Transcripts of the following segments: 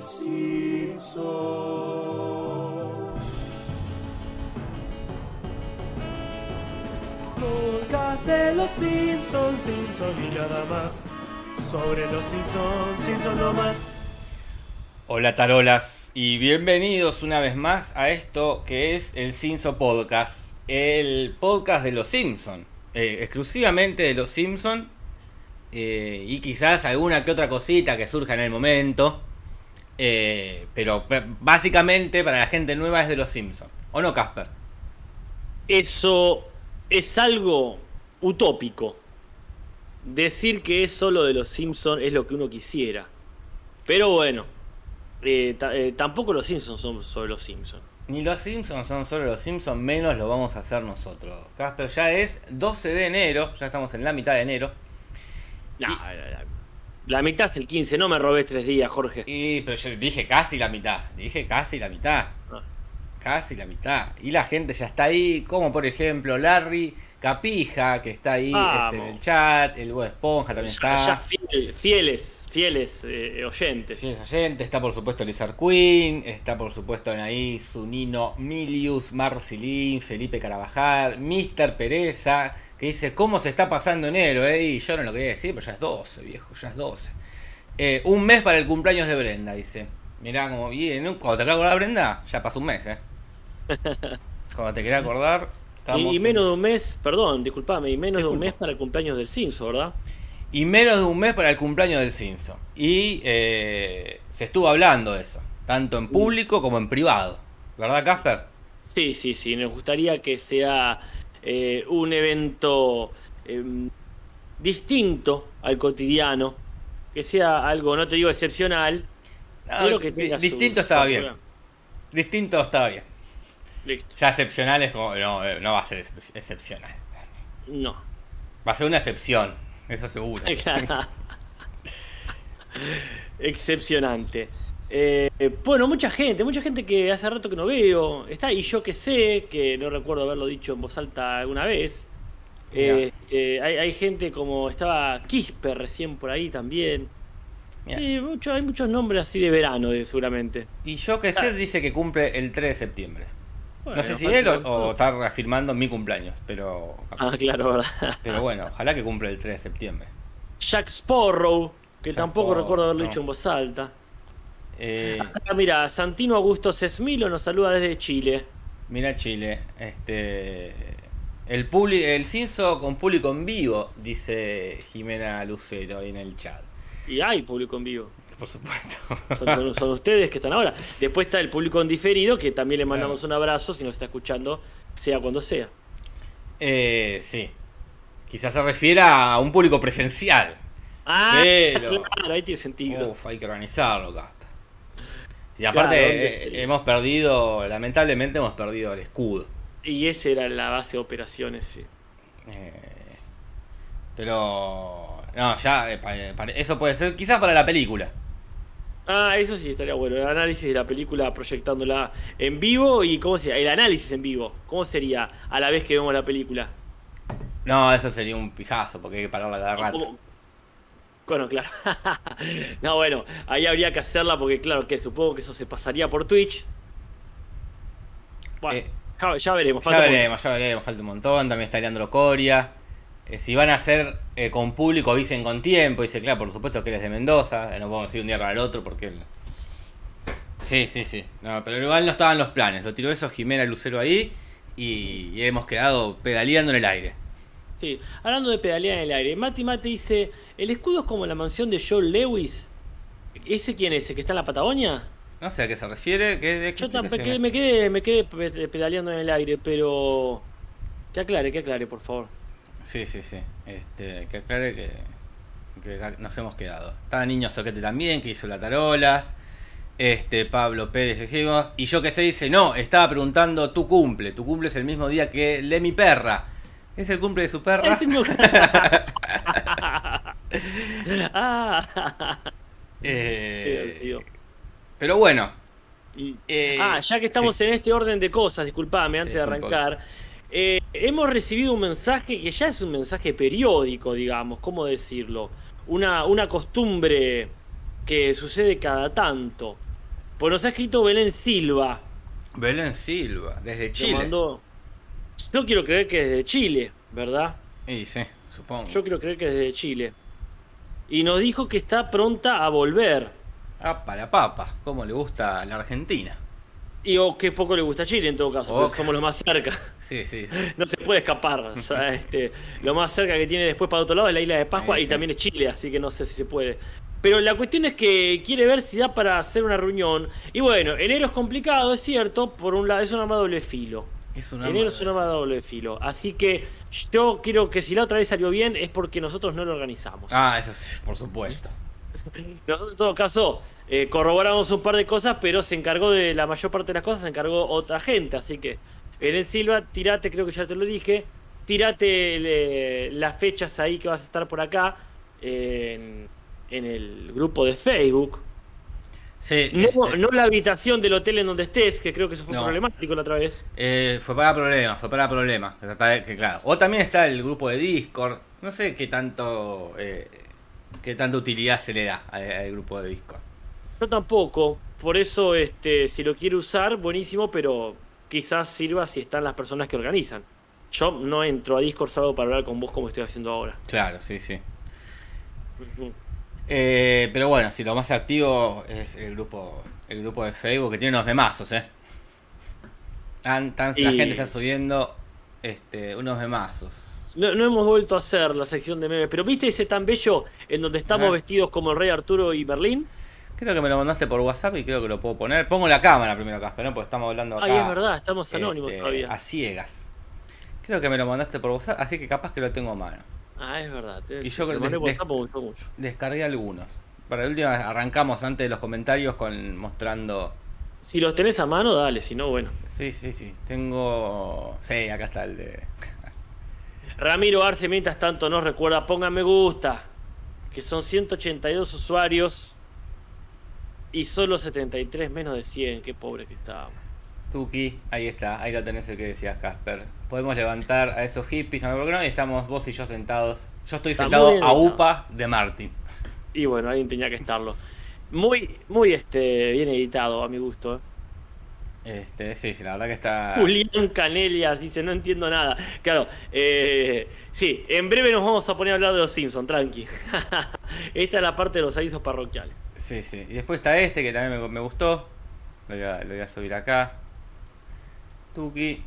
Simpsons. Podcast de los Simpsons, Simpsons y nada más. Sobre los Simpsons, Simpsons no. Hola tarolas y bienvenidos una vez más a esto que es el Simpson Podcast, el podcast de los Simpson, eh, exclusivamente de los Simpson eh, y quizás alguna que otra cosita que surja en el momento, eh, pero básicamente para la gente nueva es de los Simpson, ¿o no Casper? Eso es algo utópico. Decir que es solo de los Simpsons es lo que uno quisiera. Pero bueno, eh, eh, tampoco los Simpsons son sobre los Simpsons. Ni los Simpsons son solo los Simpsons, menos lo vamos a hacer nosotros. Casper, ya es 12 de enero, ya estamos en la mitad de enero. Nah, la, la- la mitad es el 15, no me robes tres días, Jorge. Y, pero yo dije casi la mitad, dije casi la mitad. Ah. Casi la mitad. Y la gente ya está ahí, como por ejemplo Larry Capija, que está ahí este, en el chat, el Bob Esponja también Ya, está. ya fiel- fieles, fieles eh, oyentes. Sí, es oyente, está por supuesto Lizard Queen, está por supuesto en ahí su Nino Milius, Marcilín, Felipe Carabajal, Mr. Pereza, que dice, ¿cómo se está pasando enero? Eh? Y yo no lo quería decir, pero ya es 12, viejo, ya es 12. Eh, un mes para el cumpleaños de Brenda, dice. Mirá cómo viene, cuando te querés acordar Brenda, ya pasó un mes, eh. Cuando te querés acordar, estamos Y, y en- menos de un mes, perdón, disculpame, y menos de un mes para el cumpleaños del Simpson, ¿verdad? Y menos de un mes para el cumpleaños del Simpson. Y eh, se estuvo hablando de eso, tanto en público como en privado. ¿Verdad, Casper? Sí, sí, sí, nos gustaría que sea eh, un evento em, distinto al cotidiano, que sea algo, no te digo excepcional, No, pero que di- tenga su- distinto su estaba bien. Distinto estaba bien. Listo. Ya excepcional es como. No, eh, no va a ser excep- excepcional. No. Va a ser una excepción, eso seguro. Excepcionante. Eh, bueno, mucha gente, mucha gente que hace rato que no veo. Está, y yo que sé, que no recuerdo haberlo dicho en voz alta alguna vez. Mirá. Este, hay, hay gente como estaba Quispe recién por ahí también. Sí, mucho, hay muchos nombres así de verano, seguramente. Y yo que sé, dice que cumple el 3 de septiembre. No sé si él o, o está reafirmando mi cumpleaños, pero. Ah, claro, verdad. Pero bueno, ojalá que cumple el 3 de septiembre. Jack Sporrow, que Jack tampoco recuerdo haberlo no. dicho en voz alta. Eh, Ah, mira, Santino Augusto Sesmilo nos saluda desde Chile. Mira Chile, este el publi- el Cinso con público en vivo, dice Jimena Lucero ahí en el chat. Y hay público en vivo. Por supuesto. Son, ustedes que están ahora. Después está el público en diferido, que también le mandamos Claro. un abrazo si nos está escuchando, sea cuando sea. Eh, sí. Quizás se refiera a un público presencial. Ah, Pero- claro, ahí tiene sentido. Uf, hay que organizarlo, Casper. Y aparte ¿dónde eh, hemos perdido, lamentablemente hemos perdido el escudo. Y esa era la base de operaciones, sí. Eh, pero no, ya eh, pa- eso puede ser quizás para la película. Ah, eso sí estaría bueno. El análisis de la película proyectándola en vivo y cómo sería. El análisis en vivo. ¿Cómo sería a la vez que vemos la película? No, eso sería un pijazo porque hay que pararla cada rato. ¿Cómo? Bueno, claro. no, bueno, ahí habría que hacerla porque, claro, que supongo que eso se pasaría por Twitch. Bueno, Eh, ya, ya veremos. Ya falta mucho. veremos, ya veremos, falta un montón. También está Leandro Coria. Eh, si van a hacer eh, con público, avisen con tiempo. Dice, claro, por supuesto que él es de Mendoza. eh, no podemos decir un día para el otro porque. Sí, sí, sí. No, pero igual no estaban los planes. Lo tiró eso Jimena Lucero ahí. Y, y hemos quedado pedaleando en el aire. Sí, hablando de pedalear en el aire, Mati Mati dice, ¿el escudo es como la mansión de Joel Lewis? ¿Ese quién es? ¿El que está en la Patagonia? No sé a qué se refiere. ¿Qué, Yo tampoco me quedé, me quedé pe- pedaleando en el aire, pero... Que aclare, que aclare, por favor. Sí, sí, sí. Este, que aclare que, que nos hemos quedado. Estaba Niño Soquete también, que hizo la tarolas. Este, Pablo Pérez, dijimos. Y yo que sé, dice, no, estaba preguntando tu cumple. Tu cumple es el mismo día que el de mi perra. ¿Es el cumple de su perra? Ah, Eh, pero bueno. Eh, ah, ya que estamos sí. en este orden de cosas, disculpame antes de arrancar. Eh, hemos recibido un mensaje que ya es un mensaje periódico, digamos, ¿cómo decirlo? Una, una costumbre que sucede cada tanto. Pues nos ha escrito Belén Silva. Belén Silva, desde Chile. mandó- Yo quiero creer que es de Chile, ¿verdad? Y sí, supongo. Yo quiero creer que es de Chile. Y nos dijo que está pronta a volver. Apa, la papa, como le gusta a la Argentina. Y o que poco le gusta Chile en todo caso, porque somos los más cerca. Sí, sí. No se puede escapar. o sea, este, lo más cerca que tiene después para otro lado es la isla de Pascua Sí, y sí. también es Chile, así que no sé si se puede. Pero la cuestión es que quiere ver si da para hacer una reunión. Y bueno, enero es complicado, es cierto. Por un lado, es un arma de doble filo. Es un Enero es un arma doble filo. Así que yo quiero que si la otra vez salió bien es porque nosotros no lo organizamos. Ah, eso sí, por supuesto. Nosotros en todo caso eh, corroboramos un par de cosas, pero se encargó de la mayor parte de las cosas, se encargó otra gente. Así que, Belén Silva, tirate, creo que ya te lo dije, tirate las fechas ahí que vas a estar por acá en, en el grupo de Facebook. Sí, No, este, no la habitación del hotel en donde estés, que creo que eso fue No. problemático la otra vez. eh, fue para problemas, fue para problemas. Que, claro. O también está el grupo de Discord. No sé qué tanto eh, qué tanta utilidad se le da al, al grupo de Discord. Yo tampoco, por eso este, si lo quiere usar, buenísimo, pero quizás sirva si están las personas que organizan. Yo no entro a Discord salvo para hablar con vos como estoy haciendo ahora. Claro, sí, sí. Eh, pero bueno, si lo más activo es el grupo el grupo de Facebook que tiene unos memazos, eh. Tan, tan- La gente está subiendo este, unos memazos. No, no hemos vuelto a hacer la sección de memes, pero ¿viste ese tan bello en donde estamos Ajá. vestidos como el rey Arturo y Berlín? Creo que me lo mandaste por WhatsApp y creo que lo puedo poner. Pongo la cámara primero, Casper, ¿no? Porque estamos hablando acá. Ay, es verdad, estamos anónimos este, todavía. A ciegas. Creo que me lo mandaste por WhatsApp, así que capaz que lo tengo a mano. Ah, es verdad. Te, Y yo mandé WhatsApp, me gustó mucho. Descargué algunos. Para la última arrancamos antes de los comentarios con mostrando. Si los tenés a mano, dale, si no, bueno. Sí, sí, sí. Tengo. Sí, acá está el de. Ramiro Arce, mientras tanto, nos recuerda, pongan me gusta, que son 182 usuarios y solo 73 menos de 100. Qué pobre que estábamos. Tuki, ahí está, ahí lo tenés el que decías, Casper. Podemos levantar a esos hippies, no, porque no, y estamos vos y yo sentados. Yo estoy Está sentado a. UPA de Martin. Y bueno, alguien tenía que estarlo. Muy, muy este, bien editado, a mi gusto. ¿eh? Este, sí, sí, la verdad que está. Julián Canelias dice, no entiendo nada. Claro, eh, sí, en breve nos vamos a poner a hablar de los Simpsons, tranqui. Esta es la parte de los avisos parroquiales. Sí, sí. Y después está este que también me, me gustó. Lo voy, a, lo voy a subir acá. Tuki.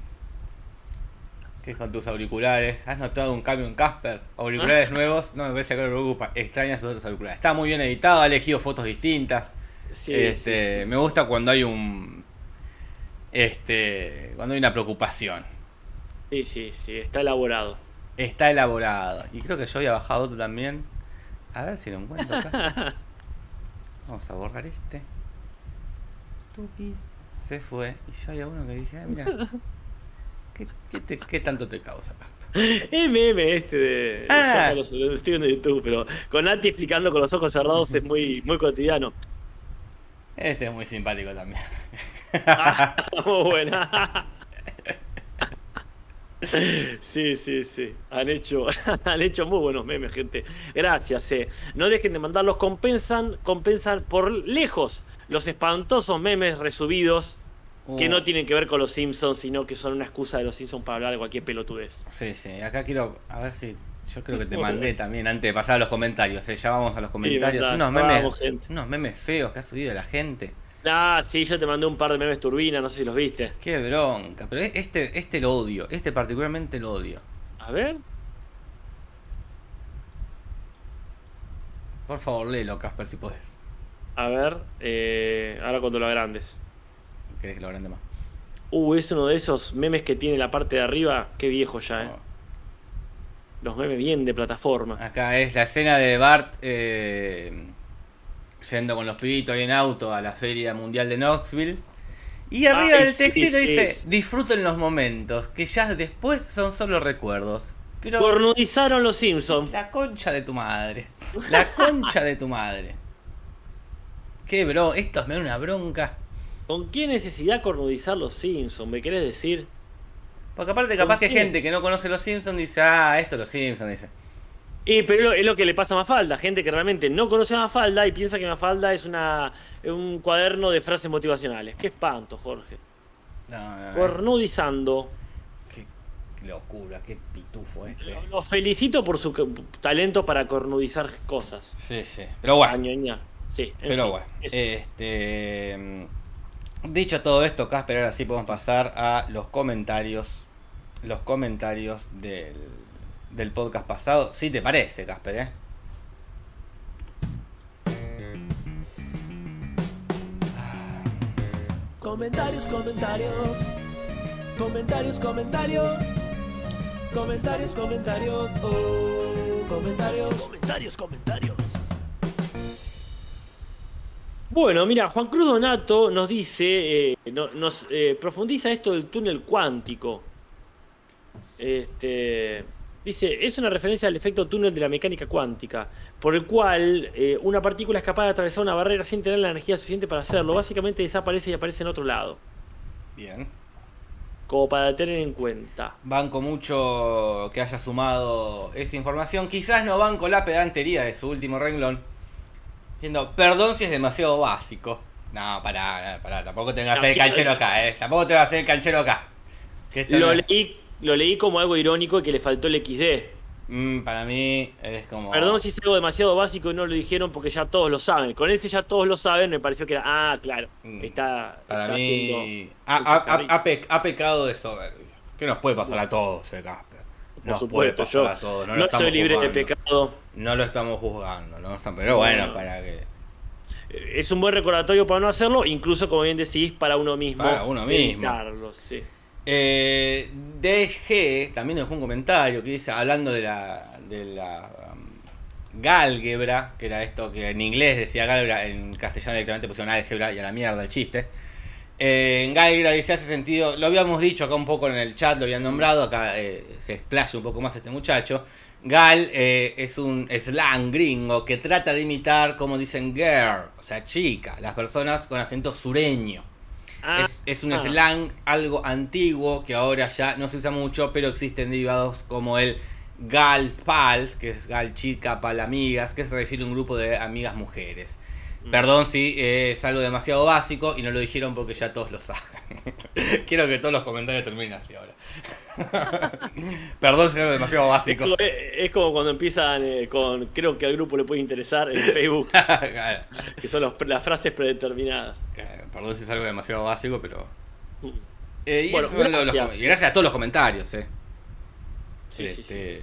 ¿Qué es con tus auriculares? ¿Has notado un cambio en Casper? Auriculares nuevos. No me parece que no me preocupa. Extraña sus otros auriculares. Está muy bien editado, ha elegido fotos distintas. Sí, este, sí, sí, me gusta cuando hay un. Este. Cuando hay una preocupación. Sí, sí, sí, está elaborado. Está elaborado. Y creo que yo había bajado otro también. A ver si lo encuentro acá. Vamos a borrar este. Tuki. Se fue. Y yo había uno que dije, ah, mira. ¿Qué, qué te- qué tanto te causa meme este de. Ah. estoy viendo en YouTube, pero con Nati explicando con los ojos cerrados es muy, muy cotidiano. Este es muy simpático también. Ah, muy buena. Sí, sí, sí. Han hecho, han hecho muy buenos memes, gente. Gracias, eh. No dejen de mandarlos. Compensan, compensan por lejos los espantosos memes resubidos que no tienen que ver con los Simpsons, sino que son una excusa de los Simpsons para hablar de cualquier pelotudez. Sí, sí. Acá quiero. A ver si. Yo creo que te mandé también antes de pasar a los comentarios. eh. Ya vamos a los comentarios. mandá, unos, memes, vamos, gente. unos memes feos que ha subido la gente. Ah, sí, yo te mandé un par de memes turbina, no sé si los viste. Qué bronca. Pero este, este lo odio. Este particularmente lo odio. A ver. Por favor, léelo, Casper, si podés. A ver, eh, ahora cuando lo agrandes. ¿Querés que lo grande más? Uh, es uno de esos memes que tiene la parte de arriba. Qué viejo ya, eh. Oh. Los memes bien de plataforma. Acá es la escena de Bart eh, yendo con los pibitos ahí en auto a la Feria Mundial de Knoxville. Y arriba Ay, del textito sí, dice, sí. disfruten los momentos, que ya después son solo recuerdos. Pero Cornudizaron los Simpsons. la concha de tu madre. La concha de tu madre. Qué bro, estos me dan una bronca. ¿Con qué necesidad cornudizar los Simpsons? ¿Me querés decir? Porque aparte capaz ¿Con que qué? gente que no conoce los Simpsons dice, ah, esto es los Simpsons, dice. Y, pero es lo que le pasa a Mafalda, gente que realmente no conoce a Mafalda y piensa que Mafalda es una, un cuaderno de frases motivacionales. Qué espanto, Jorge. No, no, no. Cornudizando. Qué locura, qué pitufo este. Lo, lo felicito por su talento para cornudizar cosas. Sí, sí. Pero bueno. Añoñar. Sí, Pero fin, bueno, eso. este. Dicho todo esto, Casper, ahora sí podemos pasar a los comentarios. Los comentarios del, del podcast pasado. Si te parece, Casper, ¿eh? Comentarios, comentarios. Comentarios, comentarios. Comentarios, comentarios. Oh, comentarios. Comentarios, comentarios. Bueno, mira, Juan Cruz Donato nos dice, eh, no- nos eh, profundiza esto del túnel cuántico. Este, dice, es una referencia al efecto túnel de la mecánica cuántica, por el cual eh, una partícula es capaz de atravesar una barrera sin tener la energía suficiente para hacerlo. Básicamente desaparece y aparece en otro lado, Bien. como para tener en cuenta. Banco mucho que haya sumado esa información. Quizás no banco la pedantería de su último renglón. Diciendo, perdón si es demasiado básico. No, pará, pará, tampoco te vas a No, hacer el canchero acá, eh. Tampoco te vas a hacer el canchero acá. Que esto Lo no- leí, lo leí como algo irónico y que le faltó el XD. Mm, para mí es como. Perdón si es algo demasiado básico y no lo dijeron porque ya todos lo saben. Con ese ya todos lo saben, me pareció que era, ah, claro, Mm. está, Para está mí ha, ha- ha- pe- pecado de soberbia. ¿Qué nos puede pasar a todos, eh, Casper? Por Nos supuesto, puede yo pasar a todos. No, no, lo estoy libre de juzgando. pecado. No lo estamos juzgando, ¿no? Pero No, bueno, no. para que. Es un buen recordatorio para no hacerlo, incluso como bien decís, para uno mismo. Para uno mismo. evitarlo, sí. Eh, DG también dejó un comentario que dice, hablando de la, de la um, gálgebra, que era esto que en inglés decía gálgebra, en castellano directamente pusieron álgebra y a la mierda el chiste. Eh, en gálgebra dice, hace sentido, lo habíamos dicho acá un poco en el chat, lo habían nombrado, acá eh, se explaya un poco más este muchacho. Gal eh, es un slang gringo que trata de imitar, como dicen girl, o sea, chica, las personas con acento sureño. Ah, Es, es un slang algo antiguo que ahora ya no se usa mucho, pero existen derivados como el gal pals, que es gal chica, pal amigas, que se refiere a un grupo de amigas mujeres. Mm. Perdón si eh, es algo demasiado básico y no lo dijeron porque ya todos lo saben. Quiero que todos los comentarios terminen así ahora. Perdón si es algo demasiado básico. como, es como cuando empiezan eh, con, creo que al grupo le puede interesar en Facebook, Claro. que son los- las frases predeterminadas. Eh, Perdón si es algo demasiado básico, pero... Mm. Eh, y Bueno, eso son los- los- gracias. a todos los comentarios, eh. Sí, sí, sí. Este,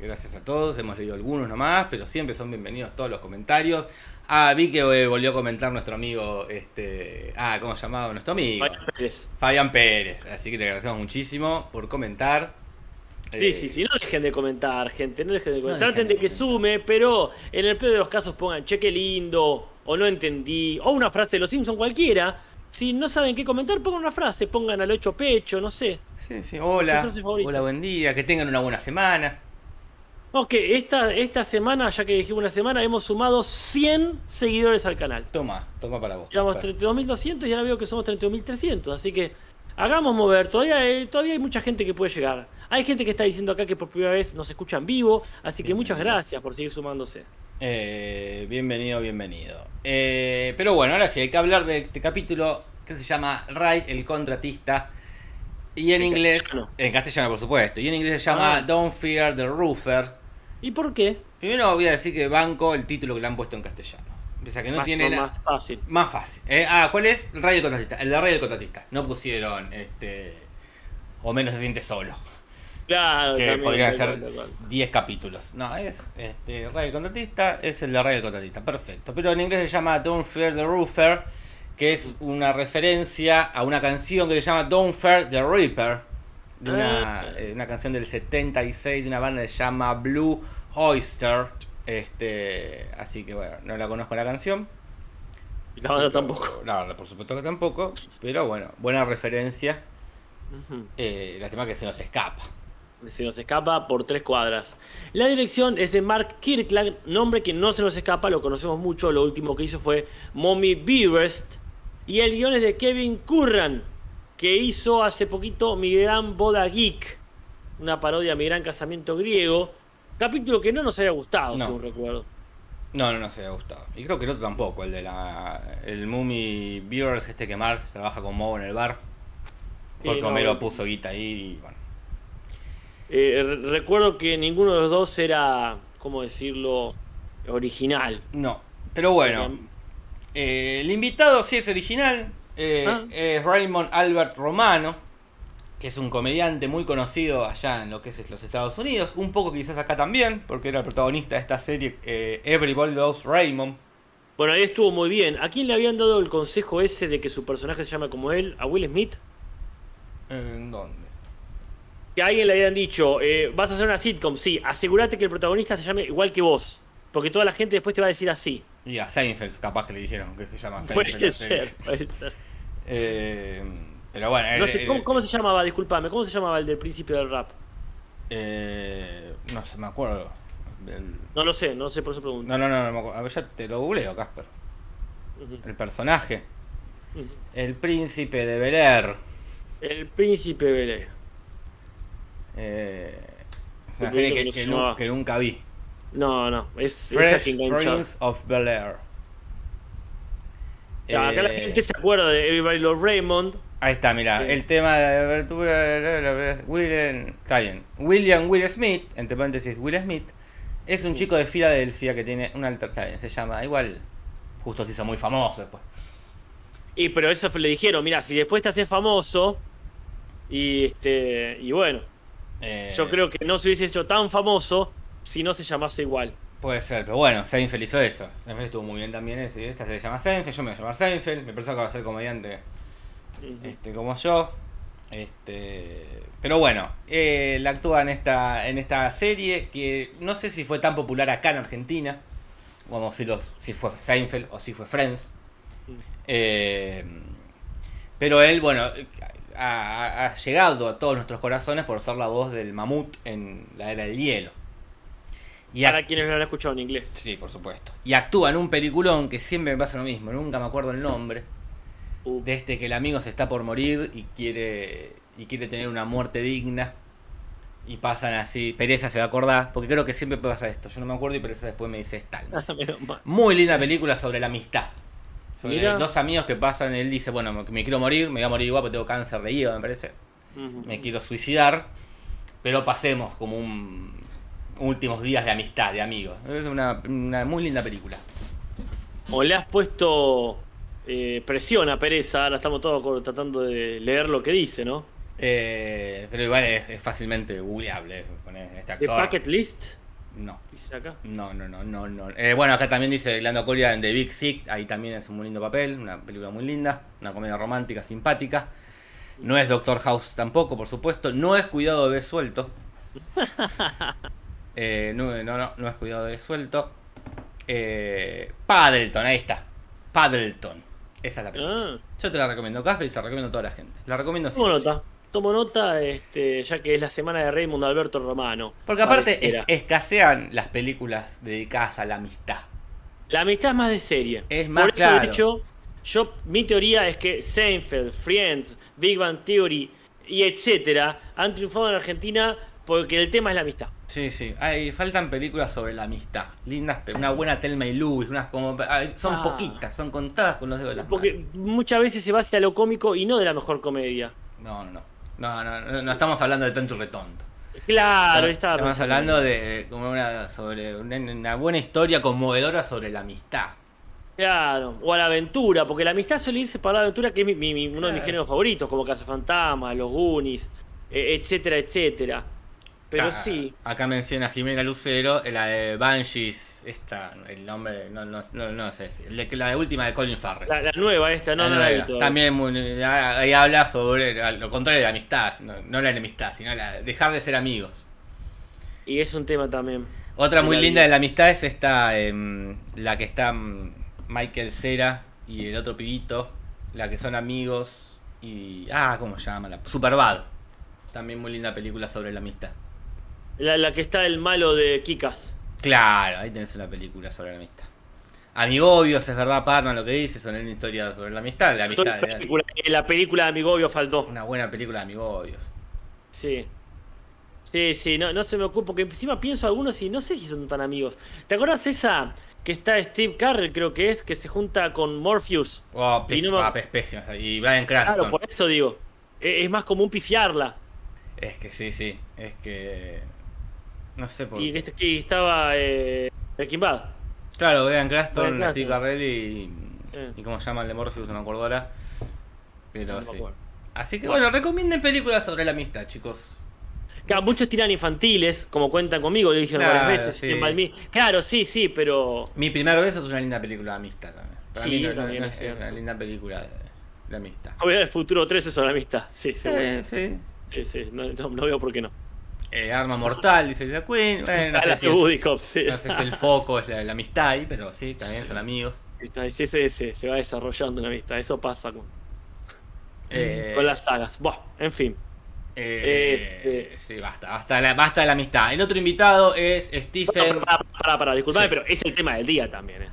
Gracias a todos, hemos leído algunos nomás, pero siempre son bienvenidos todos los comentarios. Ah, vi que eh, volvió a comentar nuestro amigo, este, ah, ¿cómo se llamaba? Nuestro amigo, Fabián Pérez. Fabián Pérez. Así que te agradecemos muchísimo por comentar. Sí, Eh, sí, sí, no dejen de comentar, gente, no dejen de comentar. dejen Traten de de que sume, pero en el peor de los casos pongan cheque lindo, o no entendí, o una frase de los Simpsons cualquiera. Si no saben qué comentar, pongan una frase, pongan al ocho pecho, no sé. Sí, sí, hola, hola, buen día, que tengan una buena semana. Ok, esta, esta semana, ya que dijimos una semana, hemos sumado 100 seguidores al canal. Toma, toma para vos. Llevamos Casper. 32.200 y ahora veo que somos 32.300, así que hagamos mover. Todavía hay, todavía hay mucha gente que puede llegar. Hay gente que está diciendo acá que por primera vez nos escucha en vivo, así que muchas gracias por seguir sumándose. Eh, bienvenido, bienvenido. Eh, pero bueno, ahora sí, hay que hablar de este capítulo que se llama Ray el contratista. Y en, En inglés, castellano. en castellano por supuesto, y en inglés se llama Ah. Don't Fear the Roofer. ¿Y por qué? Primero voy a decir que banco el título que le han puesto en castellano. O sea que no más, tiene no, más fácil. más fácil. Eh, ah, ¿cuál es? El contratista. El de Ray el contratista. No pusieron este. O menos se siente solo. Claro, que también, podrían ser cual, tal cual. 10 capítulos. No, es este, el Contratista, es el de el Contratista, perfecto. Pero en inglés se llama Don't Fear the Roofer, que es una referencia a una canción que se llama Don't Fear the Reaper, de una, Ah. eh, una canción del 76 de una banda que se llama Blue Oyster. Este, así que bueno, no la conozco la canción. Y la banda Pero- tampoco. La banda, por supuesto que tampoco. Pero bueno, buena referencia. Ujú. Eh, la tema que se nos escapa. Se nos escapa por tres cuadras. La dirección es de Mark Kirkland, nombre que no se nos escapa, lo conocemos mucho. Lo último que hizo fue Mommy Beerest. Y el guion es de Kevin Curran, que hizo hace poquito Mi Gran Boda Geek, una parodia a Mi Gran Casamiento Griego. Capítulo que no nos había gustado, No. según recuerdo. No, no nos había gustado. Y creo que el otro tampoco, el de la. El Mummy Beers, este que Mars trabaja con Moe en el bar. Porque Eh, no, Homero puso guita ahí y bueno. Eh, re- recuerdo que ninguno de los dos era, ¿cómo decirlo? Original. No. Pero bueno. eh, el invitado sí es original. eh, Ah. Es Raymond Albert Romano. Que es un comediante muy conocido allá en lo que es los Estados Unidos. Un poco quizás acá también. Porque era el protagonista de esta serie. eh, Everybody Loves Raymond. Bueno, ahí estuvo muy bien. ¿A quién le habían dado el consejo ese de que su personaje se llama como él? ¿A Will Smith? ¿En dónde? Que a alguien le habían dicho, eh, vas a hacer una sitcom, sí, asegúrate que el protagonista se llame igual que vos. Porque toda la gente después te va a decir así. Y a Seinfeld, capaz que le dijeron que se llama Seinfeld. Puede ser, puede ser. Eh, pero bueno, No el- sé, el- ¿cómo, se llamaba? Disculpame, ¿cómo se llamaba el del príncipe del rap? eh, no sé, me acuerdo. El- No lo sé, no sé, por eso pregunto. no, no, no, no me acuerdo. A ver, ya te lo googleo, Casper. El personaje. El príncipe de Bel Air. El príncipe Belé. Eh, es una Un serie que, que no que se nu- llamaba. que nunca vi. No, no, es Fresh. Prince of Bel Air. Claro, Acá la Eh, gente se acuerda de Everybody Love Raymond. Ahí está, mira, Sí. el tema de abertura William, está bien. William Will Smith, entre paréntesis Will Smith, es un chico de Filadelfia que tiene un alter, está bien, se llama, igual, justo se hizo muy famoso después. Y pero eso le dijeron, mira, si después te haces famoso, y este, y bueno, Eh, yo creo que no se hubiese hecho tan famoso si no se llamase igual. Puede ser, pero bueno, Seinfeld hizo eso. Seinfeld estuvo muy bien también, ese, esta se llama Seinfeld, yo me voy a llamar Seinfeld, mi persona que va a ser comediante Este, como yo. Este, pero bueno, él actúa en esta, en esta serie que no sé si fue tan popular acá en Argentina, como si, los, si fue Seinfeld o si fue Friends. Eh, pero él, bueno, ha, llegado a todos nuestros corazones por ser la voz del mamut en la era del hielo. Y Para quienes lo han escuchado en inglés. Sí, por supuesto. Y actúa en un peliculón que siempre me pasa lo mismo, nunca me acuerdo el nombre Uh, de este que el amigo se está por morir y quiere y quiere tener una muerte digna y pasan así Pereza se va a acordar porque creo que siempre pasa esto yo no me acuerdo y Pereza después me dice es tal. Muy linda película sobre la amistad. Sobre Mira. dos amigos que pasan él dice bueno me, me quiero morir me voy a morir igual porque tengo cáncer de hígado me parece. Me quiero suicidar pero pasemos como un últimos días de amistad de amigos es una, una muy linda película. O le has puesto eh, presión a Pereza, ahora estamos todos tratando de leer lo que dice, ¿no? Eh, pero igual es, es fácilmente googleable poner este The Bucket List, no dice acá. No, no, no, no, no. Eh, bueno, acá también dice Lando Coria en The Big Sick, ahí también es un muy lindo papel, una película muy linda, una comedia romántica, simpática. No es Doctor House tampoco, por supuesto. No es Cuidado de Suelto. Eh, no, no, no, no es Cuidado de Suelto. Eh, Paddleton, ahí está. Paddleton. Esa es la película. Ah, Yo te la recomiendo, Casper, y se la recomiendo a toda la gente. La recomiendo tomo siempre. nota. Tomo nota, este, ya que es la semana de Raymond Alberto Romano. Porque aparte es- escasean las películas dedicadas a la amistad. La amistad es más de serie. Es más Por eso, claro. de hecho, yo, mi teoría es que Seinfeld, Friends, Big Bang Theory y etcétera han triunfado en Argentina porque el tema es la amistad. Sí, sí. Hay, faltan películas sobre la amistad. Lindas, una buena Telma y Louis, unas como ay, son Ah. poquitas, son contadas con los dedos de las Porque manos. muchas veces se va hacia lo cómico y no de la mejor comedia. No, no, no. No, no, no, no estamos hablando de tonto y retonto. Claro, estamos estaba estamos hablando de como una sobre una, una buena historia conmovedora sobre la amistad. Claro, o a la aventura, porque la amistad suele irse para la aventura, que es mi- mi- uno de mis géneros favoritos, como Cazafantasmas, Los Goonies, eh, etcétera, etcétera. Pero Acá- sí, Acá menciona Jimena Lucero, la de Banshees, esta, el nombre, no, no, no, no sé, la, de última de Colin Farrell. la, la nueva esta, no, La nueva. También muy- ahí habla sobre lo contrario de la amistad, no, no la enemistad, sino la, dejar de ser amigos. Y es un tema también. Otra muy linda vida. de la amistad es esta, em, la que está mm, Michael Cera y el otro pibito, la que son amigos y... Ah, ¿cómo se llama? La, Superbad. También muy linda película sobre la amistad. La, la que está el malo de Kikas. Claro, ahí tenés una película sobre la amistad. Amigobios, es verdad, Parman, lo que dice, son una historia sobre la amistad. La amistad La película, la película de Amigovio faltó. una buena película de Amigobios. Sí. Sí, sí, no, no se me ocurre, porque encima pienso algunos y no sé si son tan amigos. ¿Te acuerdas esa que está Steve Carrell, creo que es, que se junta con Morpheus? Oh, Y pés- no me- ah. Y Brian Cranston. Claro, por eso digo. E- Es más común pifiarla. Es que sí, sí. Es que. No sé por Y qué. que este- estaba eh, Breaking Bad. Claro, Brian Cranston. Steve Carrell y. Eh. ¿Y cómo se llama el de Morpheus? No me acuerdo ahora. Pero No sí. Así que bueno, recomienden películas sobre la amistad, chicos. Claro, muchos tiran infantiles, como cuentan conmigo, lo dijeron Claro, varias veces. sí. Claro, sí, sí, pero. Mi primer beso es una linda película de amistad también. Para Sí, mí no- no- también no es es cierto. una linda película de, de amistad. Obviamente el futuro 3 es sobre la amistad. Sí. Sí, sí. Sí, sí, no, no- no veo por qué no. Eh, Arma mortal, dice Jack Quinn. Bueno, no Ah, sé, la si sí. no sé si el foco es la, la amistad ahí, pero sí, también son amigos. Sí, sí, sí, se va desarrollando una amistad. Eso pasa con, Eh, con las sagas. Buah, en fin. eh, Este- Sí, basta, basta, la, basta la amistad. El otro invitado es Stephen. Pará, pará, disculpame, Sí. pero es el tema del día también.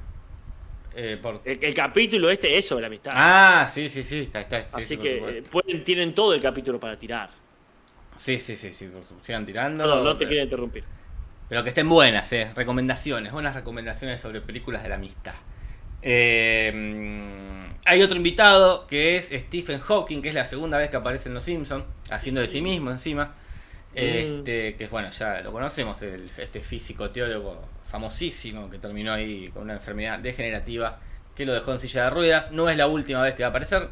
por- El, el capítulo este es sobre la amistad. Ah, sí, sí, sí. Está, está, sí, Así que pueden, tienen todo el capítulo para tirar. Sí, sí, sí, sí. Sigan tirando. No, no te pero, quiero interrumpir. pero que estén buenas, eh. Recomendaciones, buenas recomendaciones sobre películas de la amistad. Eh, mm, hay otro invitado que es Stephen Hawking, que es la segunda vez que aparece en Los Simpsons, haciendo de sí mismo encima. Este, que es bueno, ya lo conocemos, el, este físico teólogo famosísimo que terminó ahí con una enfermedad degenerativa que lo dejó en silla de ruedas. No es la última vez que va a aparecer,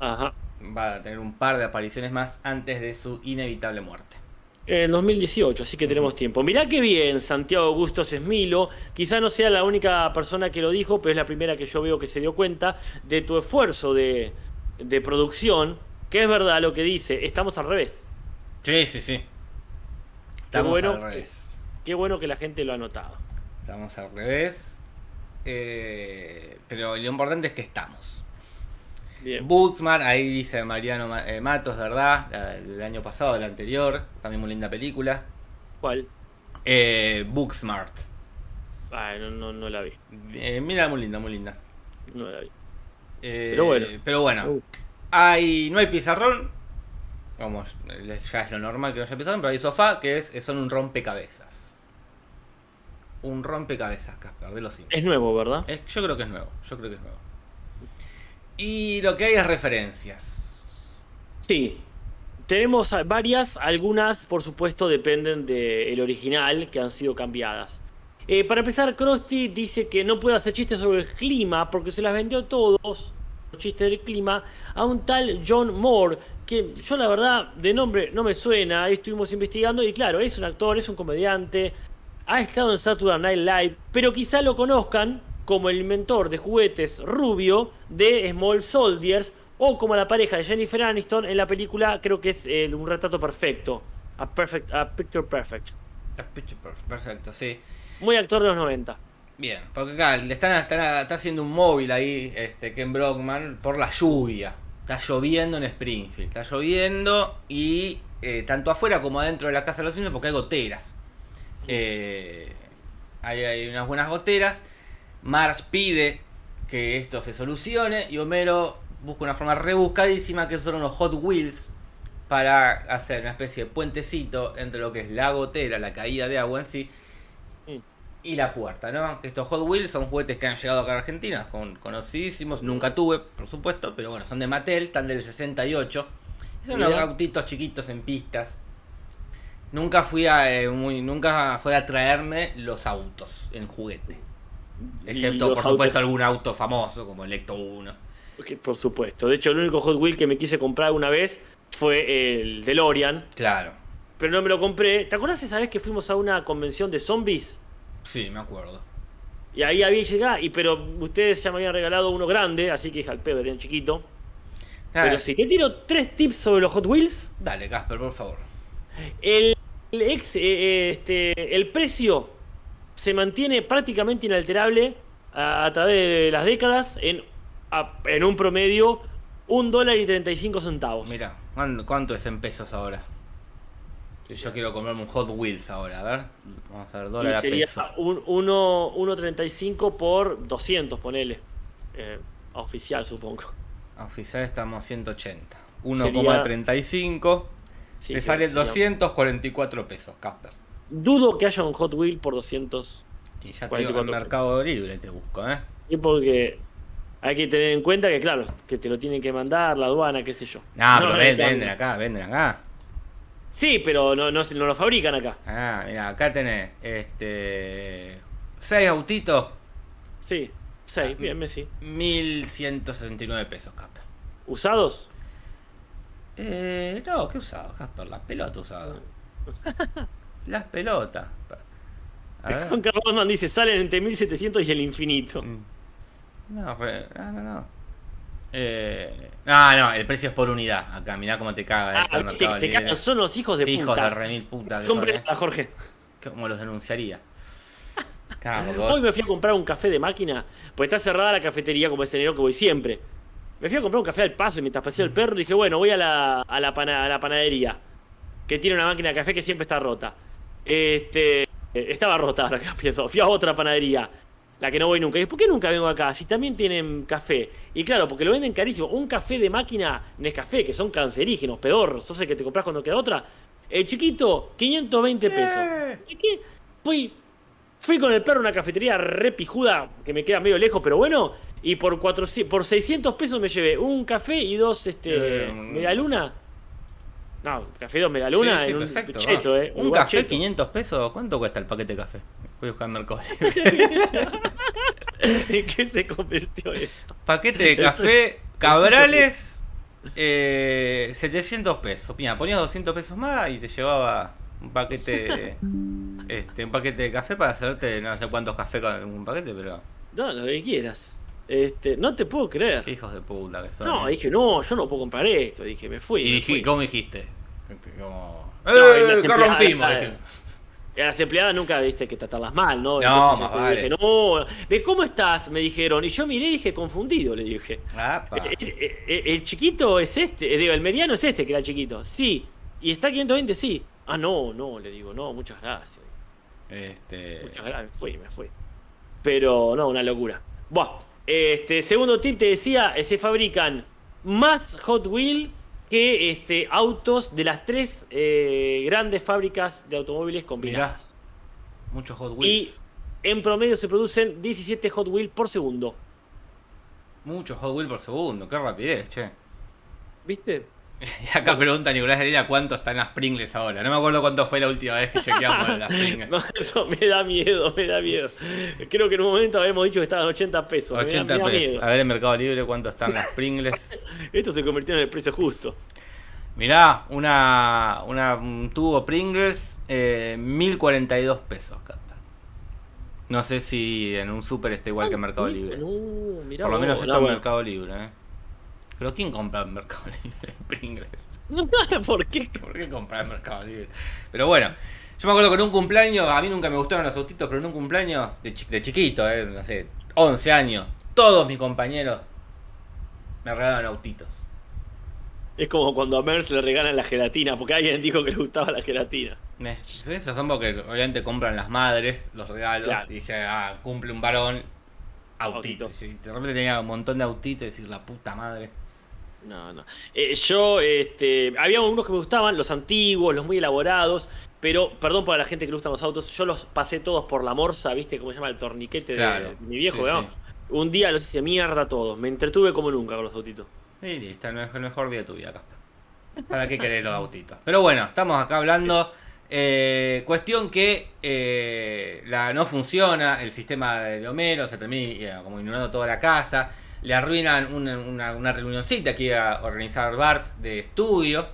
Ajá. Va a tener un par de apariciones más antes de su inevitable muerte. En 2018, así que tenemos tiempo. Mirá qué bien, Santiago Augusto Esmilo. Quizá no sea la única persona que lo dijo, pero es la primera que yo veo que se dio cuenta de tu esfuerzo de, de producción, que es verdad lo que dice. Estamos al revés. Sí, sí, sí. Estamos bueno. al revés. Qué bueno que la gente lo ha notado. Estamos al revés. Eh, pero lo importante es que estamos. Bien. Booksmart, ahí dice Mariano Ma- eh, Matos, ¿verdad? La- del año pasado, del anterior. También muy linda película. ¿Cuál? Eh, Booksmart. Ah, no, no, no la vi. Eh, mira, muy linda, muy linda. No la vi. Eh, Pero bueno. Pero bueno. Uh. Hay, no hay pizarrón. Vamos, eh, ya es lo normal que no haya pizarrón, pero hay sofá que es, son un rompecabezas. Un rompecabezas, Casper, de los Simpsons. Es nuevo, ¿verdad? Eh, yo creo que es nuevo, yo creo que es nuevo. Y lo que hay es referencias. Sí. Tenemos varias, algunas por supuesto dependen del original que han sido cambiadas. Eh, para empezar, Krusty dice que no puede hacer chistes sobre el clima porque se las vendió todos, los chistes del clima, a un tal John Moore, que yo la verdad de nombre no me suena, estuvimos investigando y claro, es un actor, es un comediante, ha estado en Saturday Night Live, pero quizá lo conozcan como el inventor de juguetes rubio de Small Soldiers o como la pareja de Jennifer Aniston en la película, creo que es eh, un retrato perfecto, a, perfect, a Picture Perfect. Perfecto, sí. Muy actor de los 90. Bien, porque acá le están, están- está haciendo un móvil ahí, este, Ken Brockman, por la lluvia. Está lloviendo en Springfield, está lloviendo y eh, tanto afuera como adentro de la casa de los Simpsons porque hay goteras. Eh, hay, hay unas buenas goteras. Marge pide que esto se solucione y Homero busca una forma rebuscadísima que son unos Hot Wheels para hacer una especie de puentecito entre lo que es la gotera, la caída de agua en sí y la puerta, ¿no? Estos Hot Wheels son juguetes que han llegado acá a Argentina, con, conocidísimos, nunca tuve, por supuesto, pero bueno, son de Mattel, están del 68. Son unos autitos chiquitos en pistas. Nunca fui a eh, muy, nunca fue a traerme los autos en juguete. Excepto, por supuesto, autos- algún auto famoso como el Ecto 1. que por supuesto. De hecho, el único Hot Wheel que me quise comprar una vez fue el DeLorean, Claro, pero no me lo compré. ¿Te acuerdas esa vez que fuimos a una convención de zombies? sí, me acuerdo. Y ahí había llegado, y pero ustedes ya me habían regalado uno grande, así que dije al pedo, un chiquito. Ah, Pero si te tiro tres tips sobre los Hot Wheels, Dale, Casper, por favor. el, el ex, eh, eh, este, el precio se mantiene prácticamente inalterable a, a través de las décadas en, a- en un promedio un dólar y 35 centavos. Mira, ¿cuánto, es en pesos ahora? Yo quiero comprarme un Hot Wheels ahora, a ver. Vamos a ver, Y dólar a sería peso. un, uno- 1.35 por 200, ponele. Eh, oficial, supongo. Oficial estamos 180. Sería- 1,35. Sí, Te sale sí, 244 pesos, Casper. Dudo que haya un Hot Wheel por 200. Y ya te digo, 44 Mercado Libre te busco, ¿eh? Y porque hay que tener en cuenta que, claro, que te lo tienen que mandar, la aduana, qué sé yo. No, pero no venden acá, venden acá. Sí, pero no, no, no lo fabrican acá. Ah, mira, acá tenés este. 6 autitos, Sí, seis, Ah, bien, Messi. 1169 pesos, Casper. ¿Usados? Eh, no, ¿qué usado, Casper? Las pelotas usado. Las pelotas. Juan Carlos Osman dice, salen entre 1700 y el infinito. Mm. No, re- no, no, no. Eh, no, no, el precio es por unidad. Acá, mirá cómo te caga Ah, te- te Libre. cagan, son los hijos de Hijos de puta. remil puta Compren eh. a Jorge. Como los denunciaría. Vos- Hoy me fui a comprar un café de máquina, pues está cerrada la cafetería como es enero que voy siempre. Me fui a comprar un café al paso y mientras paseé el perro dije, bueno, voy a la, a la, pana- a la panadería, que tiene una máquina de café que siempre está rota. Este, eh, estaba rota, ahora que pienso. Fui a otra panadería, la que no voy nunca. Y dije, ¿por qué nunca vengo acá? Si también tienen café. Y claro, porque lo venden carísimo. Un café de máquina Nescafé, que son cancerígenos, pedorros, sos el que te compras cuando queda otra. El chiquito, 520 pesos. Eh. ¿Y qué? Fui, fui con el perro a una cafetería re pijuda, que me queda medio lejos, pero bueno. Y por, 400, por 600 pesos me llevé un café y dos este, Eh, medialuna. No, café dos medialuna Sí, sí, en un perfecto, cheto, eh. Un lugar café, cheto. 500 pesos. ¿Cuánto cuesta el paquete de café? Voy a buscar en Mercado Libre. ¿En qué se convirtió esto? paquete de café Cabrales, eh, 700 pesos. Mira, ponías 200 pesos más y te llevaba un paquete este, un paquete de café para hacerte no sé cuántos cafés con un paquete, pero No, lo que quieras. Este, no te puedo creer. qué hijos de puta que son. No, eh. dije, no, yo no puedo comprar esto. Dije, me fui. y me dije, fui. ¿cómo dijiste? Como, No, ¡Eh, en las ¿qué empleadas, rompimos? eh, Dije. A las empleadas nunca viste que tratarlas mal, ¿no? No, Entonces más yo vale. dije, no, ve cómo estás, me dijeron. Y yo miré y dije, confundido, le dije. El, el- el- el chiquito es este, eh, digo, el mediano es este que era el chiquito. Sí. Y está 520, sí. Ah, no, no, le digo, no, muchas gracias. Este, Muchas gracias, me fui, me fui. Pero no, una locura. Buah, este, segundo tip te decía, eh, se fabrican más Hot Wheel que este, autos de las tres eh, grandes fábricas de automóviles combinadas. muchos Hot Y Wheels. en promedio se producen 17 Hot Wheel por segundo. Muchos Hot Wheels por segundo, qué rapidez, che. ¿Viste? Y acá pregunta Nicolás Heredia cuánto están las Pringles ahora. No me acuerdo cuánto fue la última vez que chequeamos las Pringles. No, eso me da miedo, me da miedo. Creo que en un momento habíamos dicho que estaban 80 pesos. me da- 80 me da pesos. miedo. A ver en Mercado Libre cuánto están las Pringles. Esto se convirtió en el precio justo. Mirá, una, una un tubo Pringles, eh, 1042 pesos, Cata. No sé si en un super está igual que en Mercado Libre. No, mirá Por lo menos no, esto en. Mercado Libre, ¿eh? Pero ¿quién compra en Mercado Libre Pringles? ¿Por qué? ¿Por qué comprar en Mercado Libre? Pero bueno, yo me acuerdo que en un cumpleaños, a mí nunca me gustaron los autitos, pero en un cumpleaños de, chi- de chiquito, eh, no sé, 11 años, todos mis compañeros me regalaron autitos. Es como cuando a Merz le regalan la gelatina, porque alguien dijo que le gustaba la gelatina. Me, ¿sí? Esos son porque obviamente compran las madres los regalos. Claro. Y dije, ah, cumple un varón, autito. Autito. Y de repente tenía un montón de autitos y decir, la puta madre. No, no. Eh, yo, este, había unos que me gustaban, los antiguos, los muy elaborados, pero, perdón para la gente que le gustan los autos, yo los pasé todos por la morsa, ¿viste? ¿Cómo se llama? El torniquete de- Claro. de, mi viejo, Sí, digamos. Un día los hice mierda todos, me entretuve como nunca con los autitos. Y listo, no es el mejor día de tu vida, Casper. ¿Para qué querés los autitos? Pero bueno, estamos acá hablando. eh, cuestión que eh, la, no funciona el sistema de, de Homero, se termina eh, como inundando toda la casa. Le arruinan una, una, una reunioncita que iba a organizar Bart de estudio.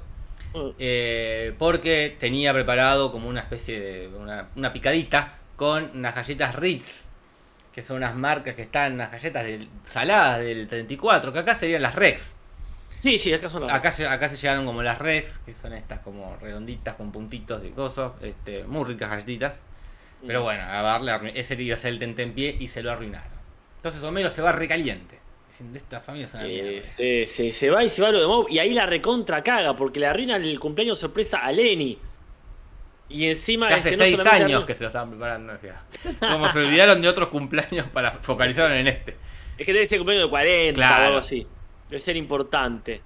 Mm. eh, porque tenía preparado como una especie de una, una picadita con unas galletas Ritz, que son unas marcas que están, unas galletas del- saladas del 34, que acá serían las Rex. Sí, sí, acá son las Acá se, acá se llegaron como las Rex, que son estas como redonditas con puntitos de cosas, este, muy ricas galletitas. Pero bueno, a darle ese iba a ser el tentempié y se lo arruinaron. Entonces Homero se va recaliente. Diciendo, esta familia es una Eh, se, se- se va y se va lo de Moe, y ahí la recontra caga porque le arruina el cumpleaños sorpresa a Lenny. Y encima Que hace no seis años arruina- que se lo estaban preparando. o sea, como se olvidaron de otros cumpleaños para focalizaron en este. Es que debe ser cumpleaños de 40 o Claro. algo así. Debe ser importante.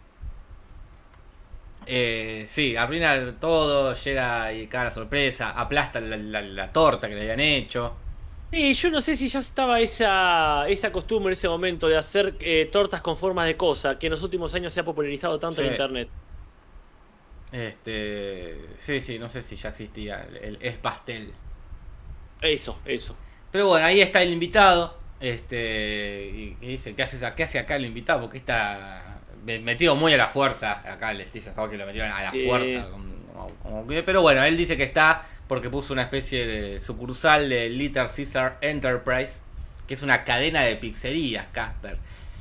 Eh, sí, arruina todo, llega y cae la sorpresa, aplasta la, la- la torta que le habían hecho. Y yo no sé si ya estaba esa, esa costumbre en ese momento de hacer eh, tortas con formas de cosa, que en los últimos años se ha popularizado tanto en Sí. internet. Este, sí, sí, no sé si ya existía el, el es pastel. Eso, eso. Pero bueno, ahí está el invitado. Este, y dice, ¿qué hace, ¿qué hace acá el invitado? Porque está me- metido muy a la fuerza. Acá el Stephen Hawking lo metieron a la Sí. fuerza. como- como- pero bueno, él dice que está porque puso una especie de sucursal de Little Caesar Enterprise, que es una cadena de pizzerías, Casper.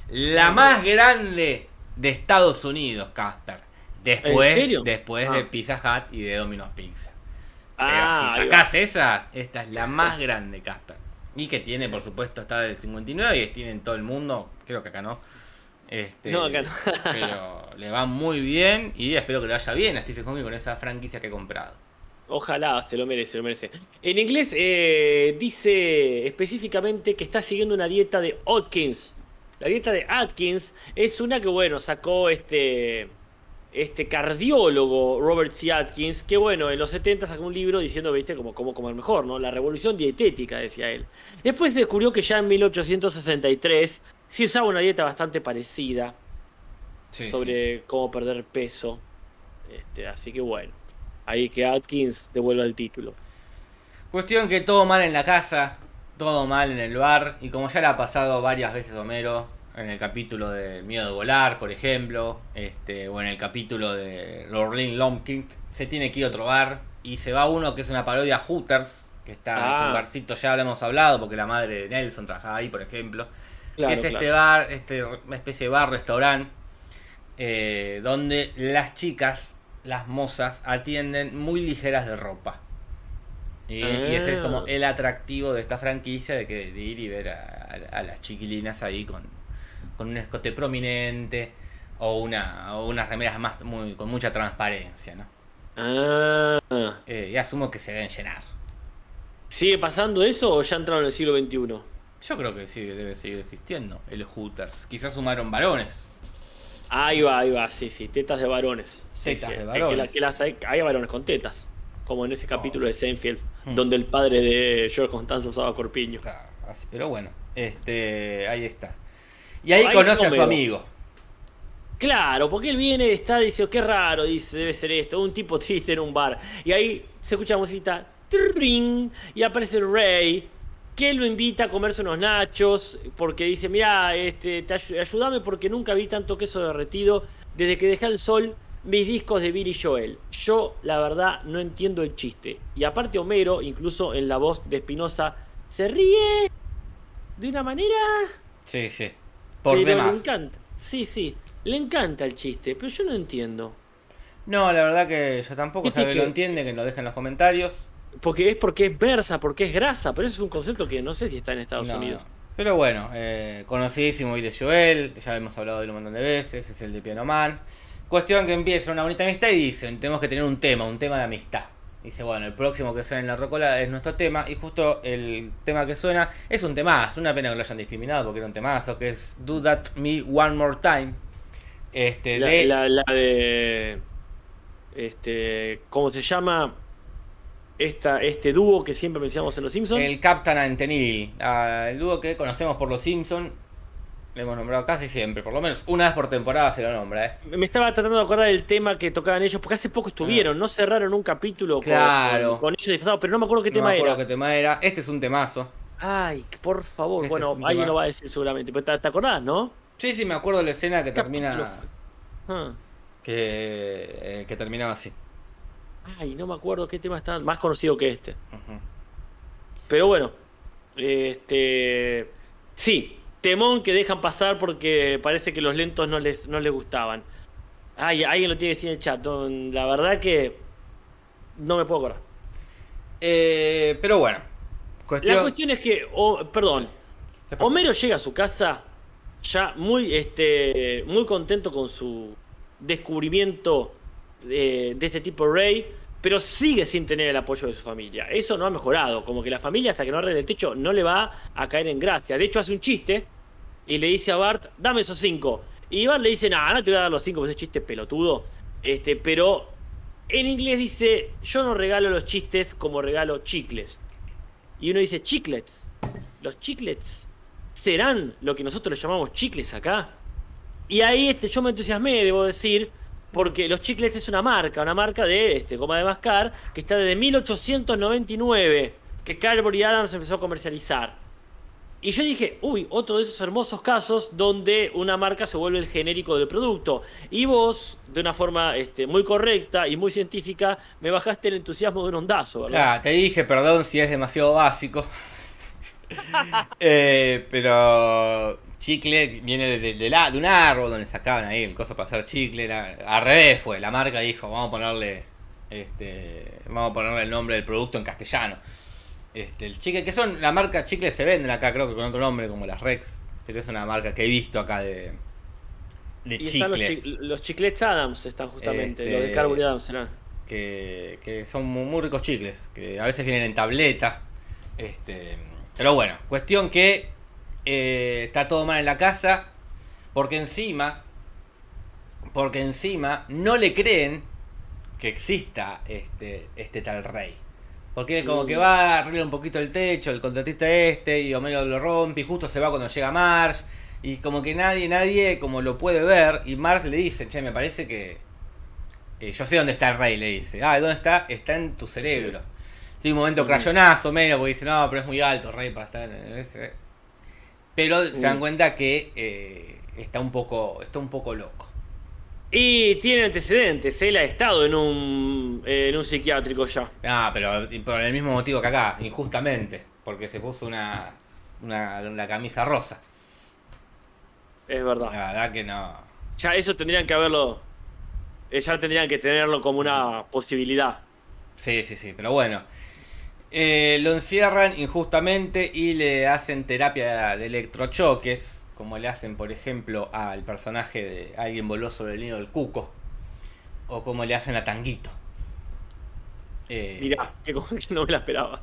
La más grande de Estados Unidos, Casper. Después, serio? después Ah. de Pizza Hut y de Domino's Pizza. Pero Ah, si ahí sacás esa, esta es la más grande, Casper. Y que tiene, por supuesto, está del 59 y tiene en todo el mundo. Creo que acá no. Este, No, acá no. pero le va muy bien y espero que le vaya bien a Stephen Hawking con esa franquicia que he comprado. Ojalá, se lo merece, se lo merece. En inglés eh, dice específicamente que está siguiendo una dieta de Atkins. La dieta de Atkins es una que, bueno, sacó este, este cardiólogo Robert C. Atkins, que, bueno, en los 70 sacó un libro diciendo, viste, como cómo comer mejor, ¿no? La revolución dietética, decía él. Después se descubrió que ya en 1863 sí usaba una dieta bastante parecida Sí, sobre cómo perder peso. Este, así que bueno, ahí que Atkins devuelva el título. Cuestión que todo mal en la casa, todo mal en el bar, y como ya le ha pasado varias veces Homero, en el capítulo de Miedo de Volar, por ejemplo, este, o en el capítulo de Lorraine Lumpkin, se tiene que ir a otro bar, y se va uno que es una parodia Hooters, que está, es Ah. un barcito, ya lo hemos hablado, porque la madre de Nelson trabajaba ahí, por ejemplo. Claro, es este bar, este, una especie de bar, restaurante, eh, donde las chicas, las mozas, atienden muy ligeras de ropa. Y, y ese es como Ah. el atractivo de esta franquicia, de, que, de ir y ver a, a- a las chiquilinas ahí con, con un escote prominente o, una, o unas remeras más muy, con mucha transparencia, ¿no? Ah, Eh, y asumo que se deben llenar. ¿Sigue pasando eso o ya entraron en el siglo XXI? Yo creo que sí, debe seguir existiendo el Hooters. Quizás sumaron varones. Ahí va, ahí va, sí, sí, tetas de varones. Sí, Tetas sí, de es varones. Que la- que las hay, hay varones con tetas, como en ese capítulo de Seinfeld, Hmm. donde el padre de George Constanza usaba corpiño. Pero bueno, este, ahí está. Y ahí Ahí conoce a su amigo. Claro, porque él viene, está, dice, qué raro, dice, debe ser esto, un tipo triste en un bar. Y ahí se escucha la musiquita, y aparece Ray, que lo invita a comerse unos nachos, porque dice, mira, este, te ayúdame porque nunca vi tanto queso derretido desde que dejé al sol mis discos de Billy Joel. Yo, la verdad, no entiendo el chiste. Y aparte Homero, incluso en la voz de Espinosa, se ríe de una manera... Sí, sí. Por pero demás. Le encanta. Sí, sí. Le encanta el chiste, pero yo no entiendo. No, la verdad que yo tampoco. Sabe que lo entiende, que lo deje en los comentarios. Porque es porque es versa, porque es grasa, pero eso es un concepto que no sé si está en Estados No, Unidos. no. Pero bueno, eh, conocidísimo Billy Joel, ya hemos hablado de él un montón de veces, es el de Piano Man. Cuestión que empieza una bonita amistad y dicen, tenemos que tener un tema, un tema de amistad. Dice, bueno, el próximo que suena en la rocola es nuestro tema, y justo el tema que suena es un temazo, una pena que lo hayan discriminado porque era un temazo, que es Do That Me One More Time. Este, La, de... la- la de. Este. ¿Cómo se llama? Esta, este dúo que siempre mencionamos en Los Simpsons. El Captain Antenil, ah, el dúo que conocemos por los Simpsons, le hemos nombrado casi siempre, por lo menos una vez por temporada se lo nombra, ¿eh? Me estaba tratando de acordar del tema que tocaban ellos, porque hace poco estuvieron, no cerraron un capítulo con- Claro. con, con ellos disfrazados, pero no me acuerdo qué no tema me acuerdo era. qué tema era. Este es un temazo. Ay, por favor. Este bueno, alguien temazo. lo va a decir seguramente. Pero te, te acordás, ¿no? Sí, sí, me acuerdo de la escena que termina. Ah. Que, eh, que terminaba así. Ay, no me acuerdo qué tema está más conocido que este. Pero bueno, este sí, temón que dejan pasar porque parece que los lentos no les, no les gustaban. Ay, alguien lo tiene que decir en el chat. don- La verdad que no me puedo acordar. Eh, pero bueno. Cuestión. La cuestión es que, oh, perdón, ¿Qué pasa? Homero llega a su casa ya muy, este, muy contento con su descubrimiento de, de este tipo Ray, pero sigue sin tener el apoyo de su familia. Eso no ha mejorado, como que la familia hasta que no arregle el techo no le va a caer en gracia. De hecho hace un chiste y le dice a Bart, dame esos cinco. Y Bart le dice, nah, no te voy a dar los cinco, ese chiste es pelotudo. Este, pero en inglés dice, yo no regalo los chistes como regalo chicles. Y uno dice, chiclets. Los chiclets serán lo que nosotros le llamamos chicles acá. Y ahí este, yo me entusiasmé, debo decir, porque los chiclets es una marca, una marca de este, goma de mascar, que está desde 1899, que Cadbury Adams empezó a comercializar. Y yo dije, uy, otro de esos hermosos casos donde una marca se vuelve el genérico del producto. Y vos, de una forma este, muy correcta y muy científica, me bajaste el entusiasmo de un ondazo, ¿verdad? Ah, te dije, perdón si es demasiado básico. Eh, pero chicle viene de, de, la, de un árbol donde sacaban ahí cosas para hacer chicle. Era, al revés fue, la marca dijo, vamos a ponerle este, vamos a ponerle el nombre del producto en castellano. Este, el chicle, que son la marca chicle se venden acá, creo que con otro nombre, como las Rex. Pero es una marca que he visto acá de, de y chicles. Los, los, chiclets Adams están justamente, Este, los de Cadbury Adams serán. Que, que son muy, muy ricos chicles. Que a veces vienen en tableta. Este, pero bueno, cuestión que eh, está todo mal en la casa. Porque encima. Porque encima no le creen que exista este, este tal rey. Porque como que va, arregla un poquito el techo, el contratista este, y Homero lo rompe, y justo se va cuando llega Marge, y como que nadie, nadie como lo puede ver, y Marge le dice, che, me parece que... eh, yo sé dónde está el rey, le dice. Ah, ¿dónde está? Está en tu cerebro. Sí, un momento crayonazo, menos, porque dice, no, pero es muy alto, rey, para estar en ese... Pero se dan cuenta que eh, está un poco, está un poco loco. Y tiene antecedentes, él ha estado en un, en un psiquiátrico ya. Ah, pero por el mismo motivo que acá, injustamente, porque se puso una, una, una camisa rosa. Es verdad. La verdad que no. Ya eso tendrían que haberlo. eh, Ya tendrían que tenerlo como una posibilidad. Sí, sí, sí, pero bueno. Eh, lo encierran injustamente y le hacen terapia de electrochoques, como le hacen, por ejemplo, al personaje de Alguien voló sobre el nido del cuco, o como le hacen a Tanguito. Eh, Mirá, que no me la esperaba.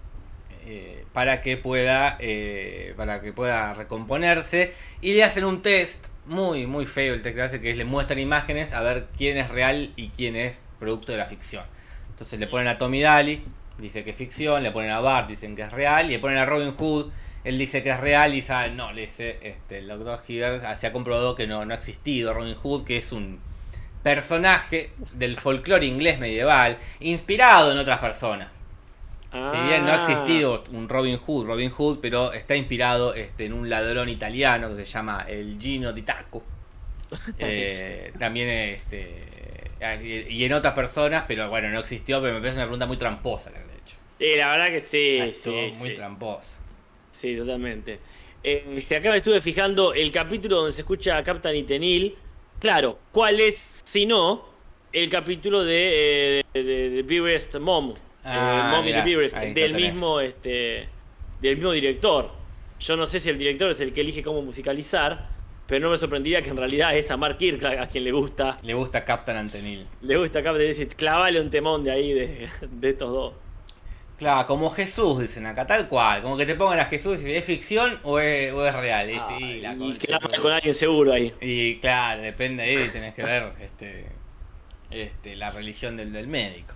eh, para que pueda eh, para que pueda recomponerse y le hacen un test muy muy feo el test que hace que es le muestran imágenes a ver quién es real y quién es producto de la ficción entonces le ponen a Tommy Daly dice que es ficción le ponen a Bart dicen que es real y le ponen a Robin Hood él dice que es real y sabe no le dice este el doctor Hibbert se ha comprobado que no no ha existido Robin Hood que es un personaje del folclore inglés medieval inspirado en otras personas si bien no ha Ah. existido un Robin Hood, Robin Hood, pero está inspirado este, en un ladrón italiano que se llama el Gino di Taco. Eh, también este, y en otras personas, pero bueno, no existió, pero me parece una pregunta muy tramposa la Sí, la verdad que sí. Ah, estuvo sí, muy sí. tramposa. Sí, totalmente. Eh, este, acá me estuve fijando el capítulo donde se escucha a Captain Itenil. Claro, ¿cuál es, si no, el capítulo de, eh, de, de, de Beerest Mom? Ah, eh, Mom mirá, y the del mismo, este, del mismo director. Yo no sé si el director es el que elige cómo musicalizar, pero no me sorprendería que en realidad es a Mark Kirkland a quien le gusta. Le gusta Captain Antenil. Le gusta Captain decir, clavale un temón de ahí de, de estos dos. Claro, como Jesús, dicen acá, tal cual. Como que te pongan a Jesús y ¿es ficción o es, o es real? Y, sí, Ah, la y con alguien seguro ahí. Y claro, depende ahí, tenés que ver este, este, la religión del, del médico.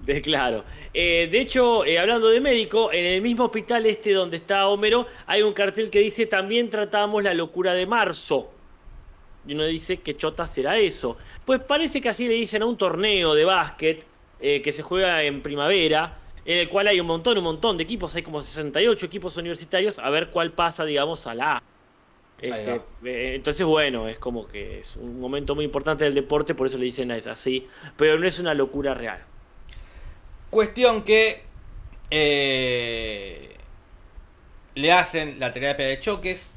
De, claro. Eh, de hecho, eh, hablando de médico, en el mismo hospital este donde está Homero, hay un cartel que dice también tratamos la locura de marzo. Y uno dice, ¿qué chota será eso? Pues parece que así le dicen a un torneo de básquet eh, que se juega en primavera, en el cual hay un montón, un montón de equipos, hay como 68 equipos universitarios, a ver cuál pasa, digamos, a la A. Este, eh, entonces, bueno, es como que es un momento muy importante del deporte, por eso le dicen es así, pero no es una locura real. Cuestión que eh, le hacen la terapia de choques.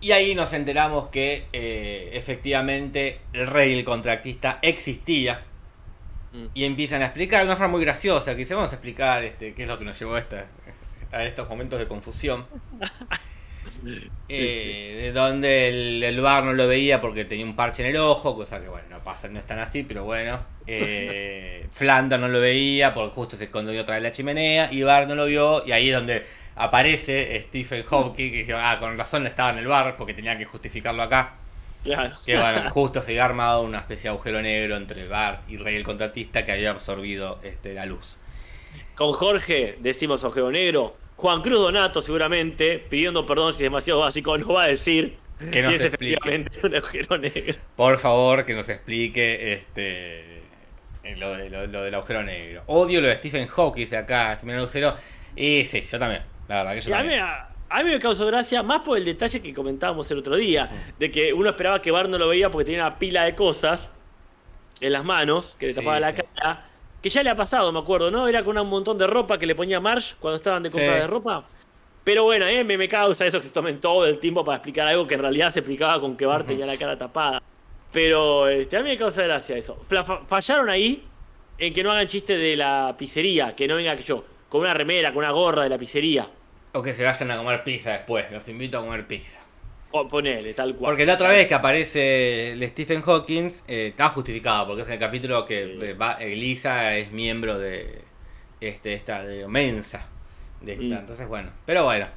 Y ahí nos enteramos que eh, efectivamente el rey, el contratista, existía. Mm. Y empiezan a explicar de una forma muy graciosa. Que dice, vamos a explicar este, qué es lo que nos llevó a, esta- a estos momentos de confusión. Eh, de donde el, el bar no lo veía porque tenía un parche en el ojo, cosa que bueno, no pasa, no es tan así, pero bueno. Eh, Flanders no lo veía porque justo se escondió otra vez la chimenea y Bar no lo vio y ahí es donde aparece Stephen Hawking que dijo, ah, con razón no estaba en el bar porque tenía que justificarlo acá. Claro. Que bueno, justo se había armado una especie de agujero negro entre Bart y Rey el contratista que había absorbido este, la luz. Con Jorge decimos ojeo negro. Juan Cruz Donato seguramente, pidiendo perdón si es demasiado básico, nos va a decir Que nos si es explique. efectivamente un agujero negro. Por favor, que nos explique este eh, lo, de- lo- lo del agujero negro. Odio lo de Stephen Hawking de acá, Jimena Lucero. Y sí, yo también. La verdad que yo Y también. a, a mí me causó gracia, más por el detalle que comentábamos el otro día, de que uno esperaba que Bart no lo veía porque tenía una pila de cosas en las manos, que le Sí, tapaba la sí. cara, que ya le ha pasado, me acuerdo, ¿no? Era con un montón de ropa que le ponía Marsh cuando estaban de compra Sí. de ropa. Pero bueno, a mí me, me causa eso que se tomen todo el tiempo para explicar algo que en realidad se explicaba con que Bart tenía la cara tapada. Pero este, a mí me causa gracia eso. Fallaron ahí en que no hagan chiste de la pizzería, que no venga que yo, con una remera, con una gorra de la pizzería. O que se vayan a comer pizza después. Los invito a comer pizza. O ponele, tal cual. Porque la otra vez que aparece el Stephen Hawking, eh, está justificado, porque es en el capítulo que eh, va, eh, Lisa es miembro de este, esta, de Mensa. De esta. Mm. Entonces, bueno. Pero bueno,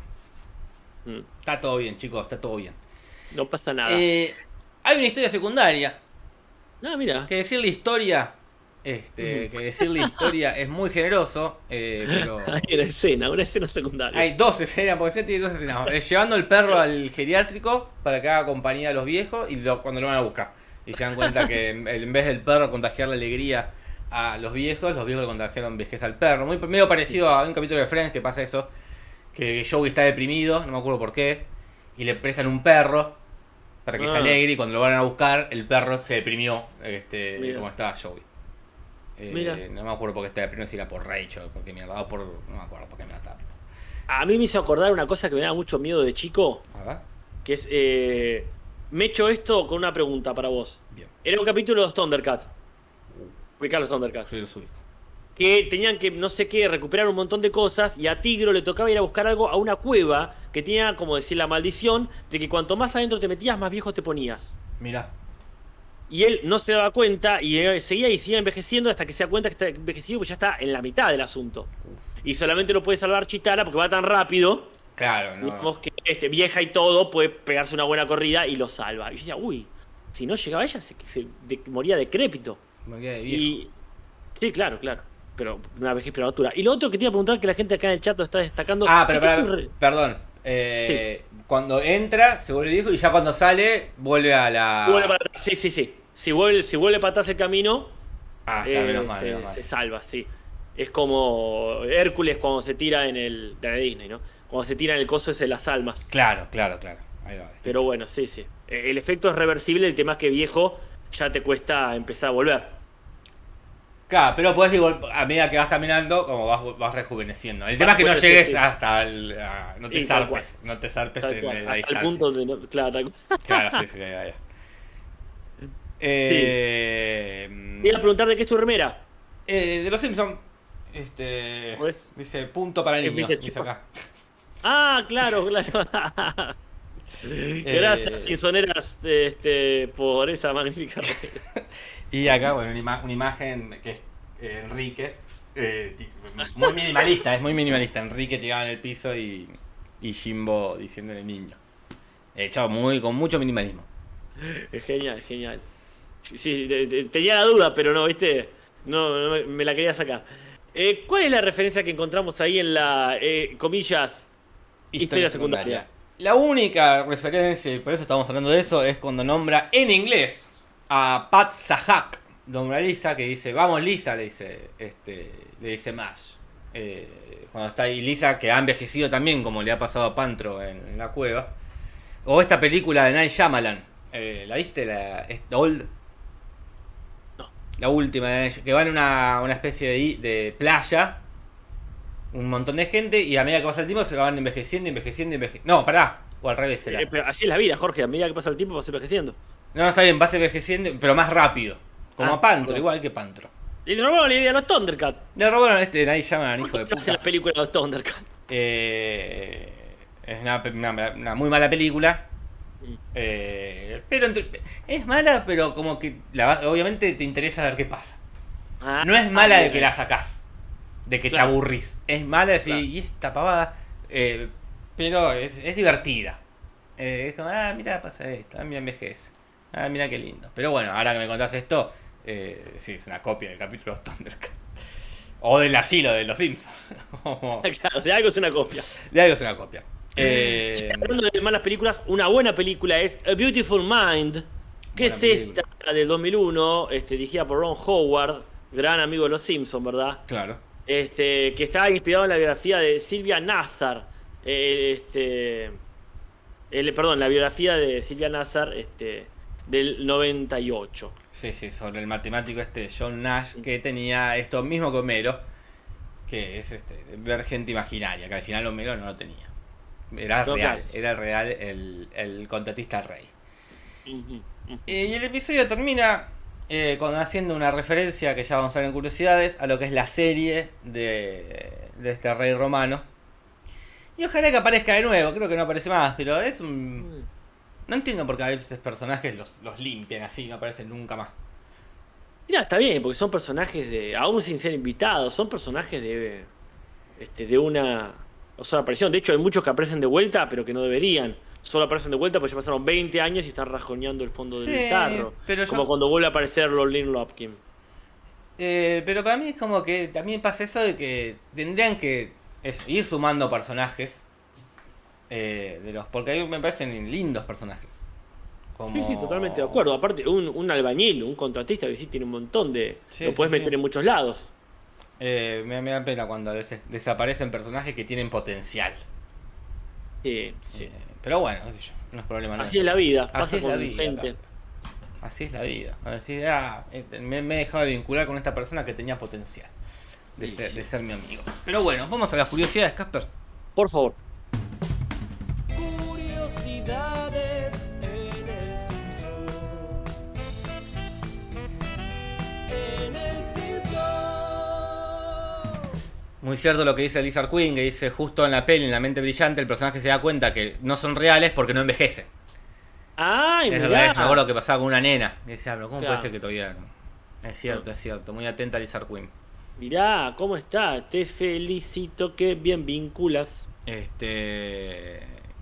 Mm, está todo bien, chicos, está todo bien. No pasa nada. Eh, hay una historia secundaria. no, mira. Que decir la historia, este, que decir la historia es muy generoso, eh, pero Hay una escena, una escena secundaria. hay dos escenas, porque se tiene dos escenas. Eh, llevando el perro al geriátrico para que haga compañía a los viejos y lo- cuando lo van a buscar. Y se dan cuenta que en, vez del perro contagiar la alegría a los viejos, los viejos le contagiaron vejez al perro. Muy medio parecido a un capítulo de Friends que pasa eso, que Joey está deprimido, no me acuerdo por qué, y le prestan un perro para que se Ah. alegre y cuando lo van a buscar, el perro se deprimió, este, Mira. como estaba Joey. Eh. No me acuerdo por qué está deprimido, si era por Rachel, porque mierda, o por. No me acuerdo por qué me la estaba. A mí me hizo acordar una cosa que me daba mucho miedo de chico, A ver. que es... eh, me he hecho esto con una pregunta para vos. Bien. Era un capítulo de los Thundercats. Ubicar los Thundercats. Soy los. Que tenían que, no sé qué, recuperar un montón de cosas y a Tigro le tocaba ir a buscar algo a una cueva que tenía, como decir, la maldición de que cuanto más adentro te metías, más viejo te ponías. Mira. Y él no se daba cuenta y seguía y seguía envejeciendo hasta que se da cuenta que está envejecido, pues ya está en la mitad del asunto. Y solamente lo puede salvar Chitara porque va tan rápido, Claro, no. digamos que este, vieja y todo, puede pegarse una buena corrida y lo salva. Y yo decía, uy, si no llegaba ella, se, se de- moría decrépito. Me quedé viejo. Y. Sí, claro, claro. Pero una vejez prematura. Y lo otro que te iba a preguntar que la gente acá en el chat lo está destacando. Ah, pero, ¿qué pará, te re- perdón. Eh, Cuando entra, se vuelve viejo y ya cuando sale, vuelve a la. Vuelve para atrás. Sí, sí, sí. Si vuelve, si vuelve para atrás el camino, Ah, está, eh, menos mal, se, menos mal. se salva, sí. Es como Hércules cuando se tira en el. de Disney, ¿no? Cuando se tira en el coso ese de las almas. Claro, claro, claro. Ahí va. Pero bueno, sí, sí. Eh, El efecto es reversible, el tema es que viejo ya te cuesta empezar a volver. Claro, pero puedes ir a medida que vas caminando, como vas, vas rejuveneciendo. El tema es que no sí, llegues sí. hasta el. a- no te Sí, zarpes. No te zarpes en la el distancia. punto de. no- claro, tal. Claro, sí, sí, ahí va. Eh, Te iba a preguntar de qué es tu remera. eh, de los Simpsons. Este. Pues- dice punto para Es. Dice Chipper. acá. Ah, claro, claro. Gracias, Sinsoneras, este, por esa magnífica. Y acá, bueno, una, ima- una imagen que es eh, Enrique. eh, muy minimalista, es muy minimalista. Enrique tirado en el piso y, y Jimbo diciéndole niño. Hecho muy, con mucho minimalismo. Es genial, genial. Sí, tenía la duda, pero no, viste, no, no me, la quería sacar. Eh, ¿Cuál es la referencia que encontramos ahí en la, eh, comillas, Historia secundaria. La única referencia, y por eso estamos hablando de eso, es cuando nombra en inglés a Pat Sahak. Nombra a Lisa, que dice, vamos Lisa, le dice, este, le dice Marsh. Eh, cuando está ahí Lisa, que ha envejecido también, como le ha pasado a Pantro en, en la cueva. O esta película de Night Shyamalan. Eh, ¿La viste? La, es Old. No. La última, de Night- que va en una, una especie de, de playa. Un montón de gente y a medida que pasa el tiempo se van envejeciendo, envejeciendo, envejeciendo. No, pará. O al revés será. Eh, pero así es la vida, Jorge, a medida que pasa el tiempo vas envejeciendo. No, está bien, vas envejeciendo, pero más rápido. Como Ah, a Pantro, igual que Pantro. Y le robaron la idea a los Thundercats. Le robaron a este Night Shyamalan, hijo de ¿Qué hacen las puta. películas de los Thundercats? Eh, es una, una- una muy mala película. Mm. Eh, pero entre- es mala, pero como que la obviamente te interesa ver qué pasa. Ah, No es mala ah, de que la sacás, de que Claro. te aburrís. Es mala de decir, Claro. y esta pavada. eh, pero es, es divertida. Es como, ah, mira, pasa esto, a mí envejece. Ah, mira qué lindo. Pero bueno, ahora que me contás esto, eh, sí, es una copia del capítulo de Thundercats. O del asilo de los Simpsons. claro, de algo es una copia. de algo es una copia. Eh, Hablando de malas películas, una buena película es A Beautiful Mind, que Buena es película. esta del 2001, este, dirigida por Ron Howard, gran amigo de los Simpsons, ¿verdad? claro. Este, que está inspirado en la biografía de Silvia Nazar. eh, este, el- perdón, la biografía de Silvia Nazar este, del 98. Sí, sí, sobre el matemático este John Nash que tenía esto mismo que Homero, que es este, ver gente imaginaria, que al final Homero no lo tenía. Era No, real, era real el, el contratista rey. Y el episodio termina eh, con haciendo una referencia que ya vamos a ver en curiosidades a lo que es la serie de, de este rey romano. Y ojalá que aparezca de nuevo, creo que no aparece más, pero es un... No entiendo por qué a veces personajes los, los limpian así, no aparecen nunca más. Mira, está bien, porque son personajes de. Aún sin ser invitados, son personajes de. Este, de una. O sea, aparición. De hecho, hay muchos que aparecen de vuelta, pero que no deberían. Solo aparecen de vuelta porque ya pasaron 20 años y están rajoneando el fondo del Sí, tarro. pero yo- Como cuando vuelve a aparecer Lorlin Lopkin. Eh, pero para mí es como que también pasa eso de que tendrían que ir sumando personajes. Eh, de los Porque a mí me parecen lindos personajes. Como- Sí, sí, totalmente de acuerdo. Aparte, un, un albañil, un contratista que sí tiene un montón de. Sí, lo puedes sí, meter sí. en muchos lados. Eh, me, me da pena cuando a veces desaparecen personajes que tienen potencial. Sí, sí. Eh, pero bueno, qué sé yo, no es problema Así es la vida. Así es la vida, gente. Así es la vida. Así, ah, me, me he dejado de vincular con esta persona que tenía potencial de, ser, de ser mi amigo. Pero bueno, vamos a las curiosidades, Casper. Por favor. Muy cierto lo que dice Lizard Queen, que dice justo en la peli, en la mente brillante, el personaje se da cuenta que no son reales porque no envejecen. ¡Ay, es verdad, me acuerdo que pasaba con una nena. Y decía, pero ¿cómo Claro. puede ser que todavía.? Es cierto, es cierto. Muy atenta Lizard Queen. Mirá, ¿cómo está? Te felicito que bien vinculas. Este.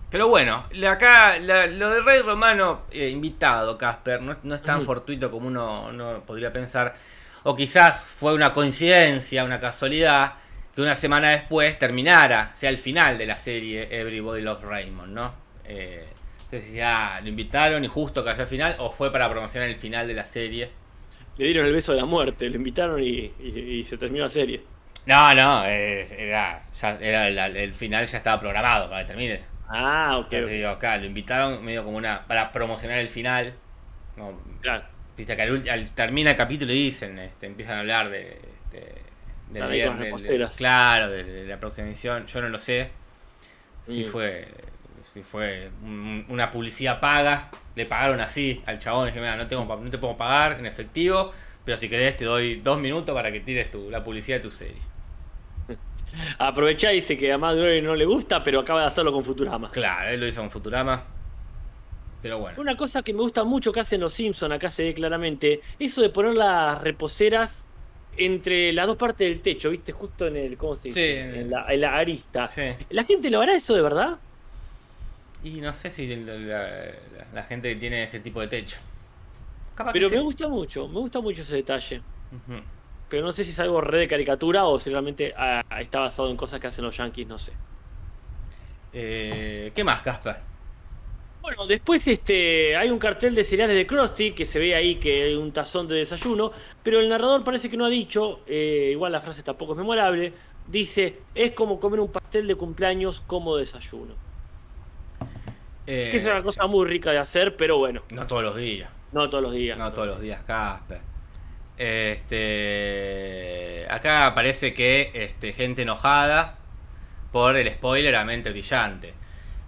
Pero bueno, acá la- lo de Rey Romano eh, invitado, Casper, no, no es tan fortuito como uno, uno podría pensar. O quizás fue una coincidencia, una casualidad, que una semana después terminara, sea el final de la serie Everybody Loves Raymond, ¿no? Eh, entonces, ah, lo invitaron y justo cayó al final, o fue para promocionar el final de la serie. Le dieron el beso de la muerte, lo invitaron y, y- y se terminó la serie. No, no, eh, era, ya, era la- el final ya estaba programado para que termine. Ah, ok. Entonces digo, acá lo invitaron medio como una. para promocionar el final. No, Claro. Viste que al, al- termina el capítulo y dicen, este, empiezan a hablar de. este, del viernes, del- claro, de, de la próxima emisión. Yo no lo sé. Si fue. Si fue un- una publicidad paga. Le pagaron así al chabón. Dije, mira, no, tengo, no te puedo pagar en efectivo. Pero si querés te doy dos minutos para que tires tu, la publicidad de tu serie. Aprovechá y dice que a Matt Groening no le gusta, pero acaba de hacerlo con Futurama. Claro, él lo hizo con Futurama. Pero bueno. Una cosa que me gusta mucho que hacen los Simpsons, acá se ve claramente, eso de poner las reposeras entre las dos partes del techo, ¿viste? Justo en el, ¿cómo se dice? Sí, en la, en la arista. Sí. ¿La gente lo hará eso de verdad? Y no sé si la, la- la gente que tiene ese tipo de techo. Capaz Pero sí. me gusta mucho, me gusta mucho ese detalle. Pero no sé si es algo re de caricatura o si realmente ah, está basado en cosas que hacen los yankees, no sé. Eh, ¿Qué más, Casper? Bueno, después este, hay un cartel de cereales de Krusty que se ve ahí que hay un tazón de desayuno, pero el narrador parece que no ha dicho, eh, igual la frase tampoco es memorable, dice, es como comer un pastel de cumpleaños como desayuno. Eh, Que es una cosa muy rica de hacer, pero bueno, No todos los días. no todos los días. No todos los días, Casper. Este. Acá parece que este, gente enojada por el spoiler a mente brillante.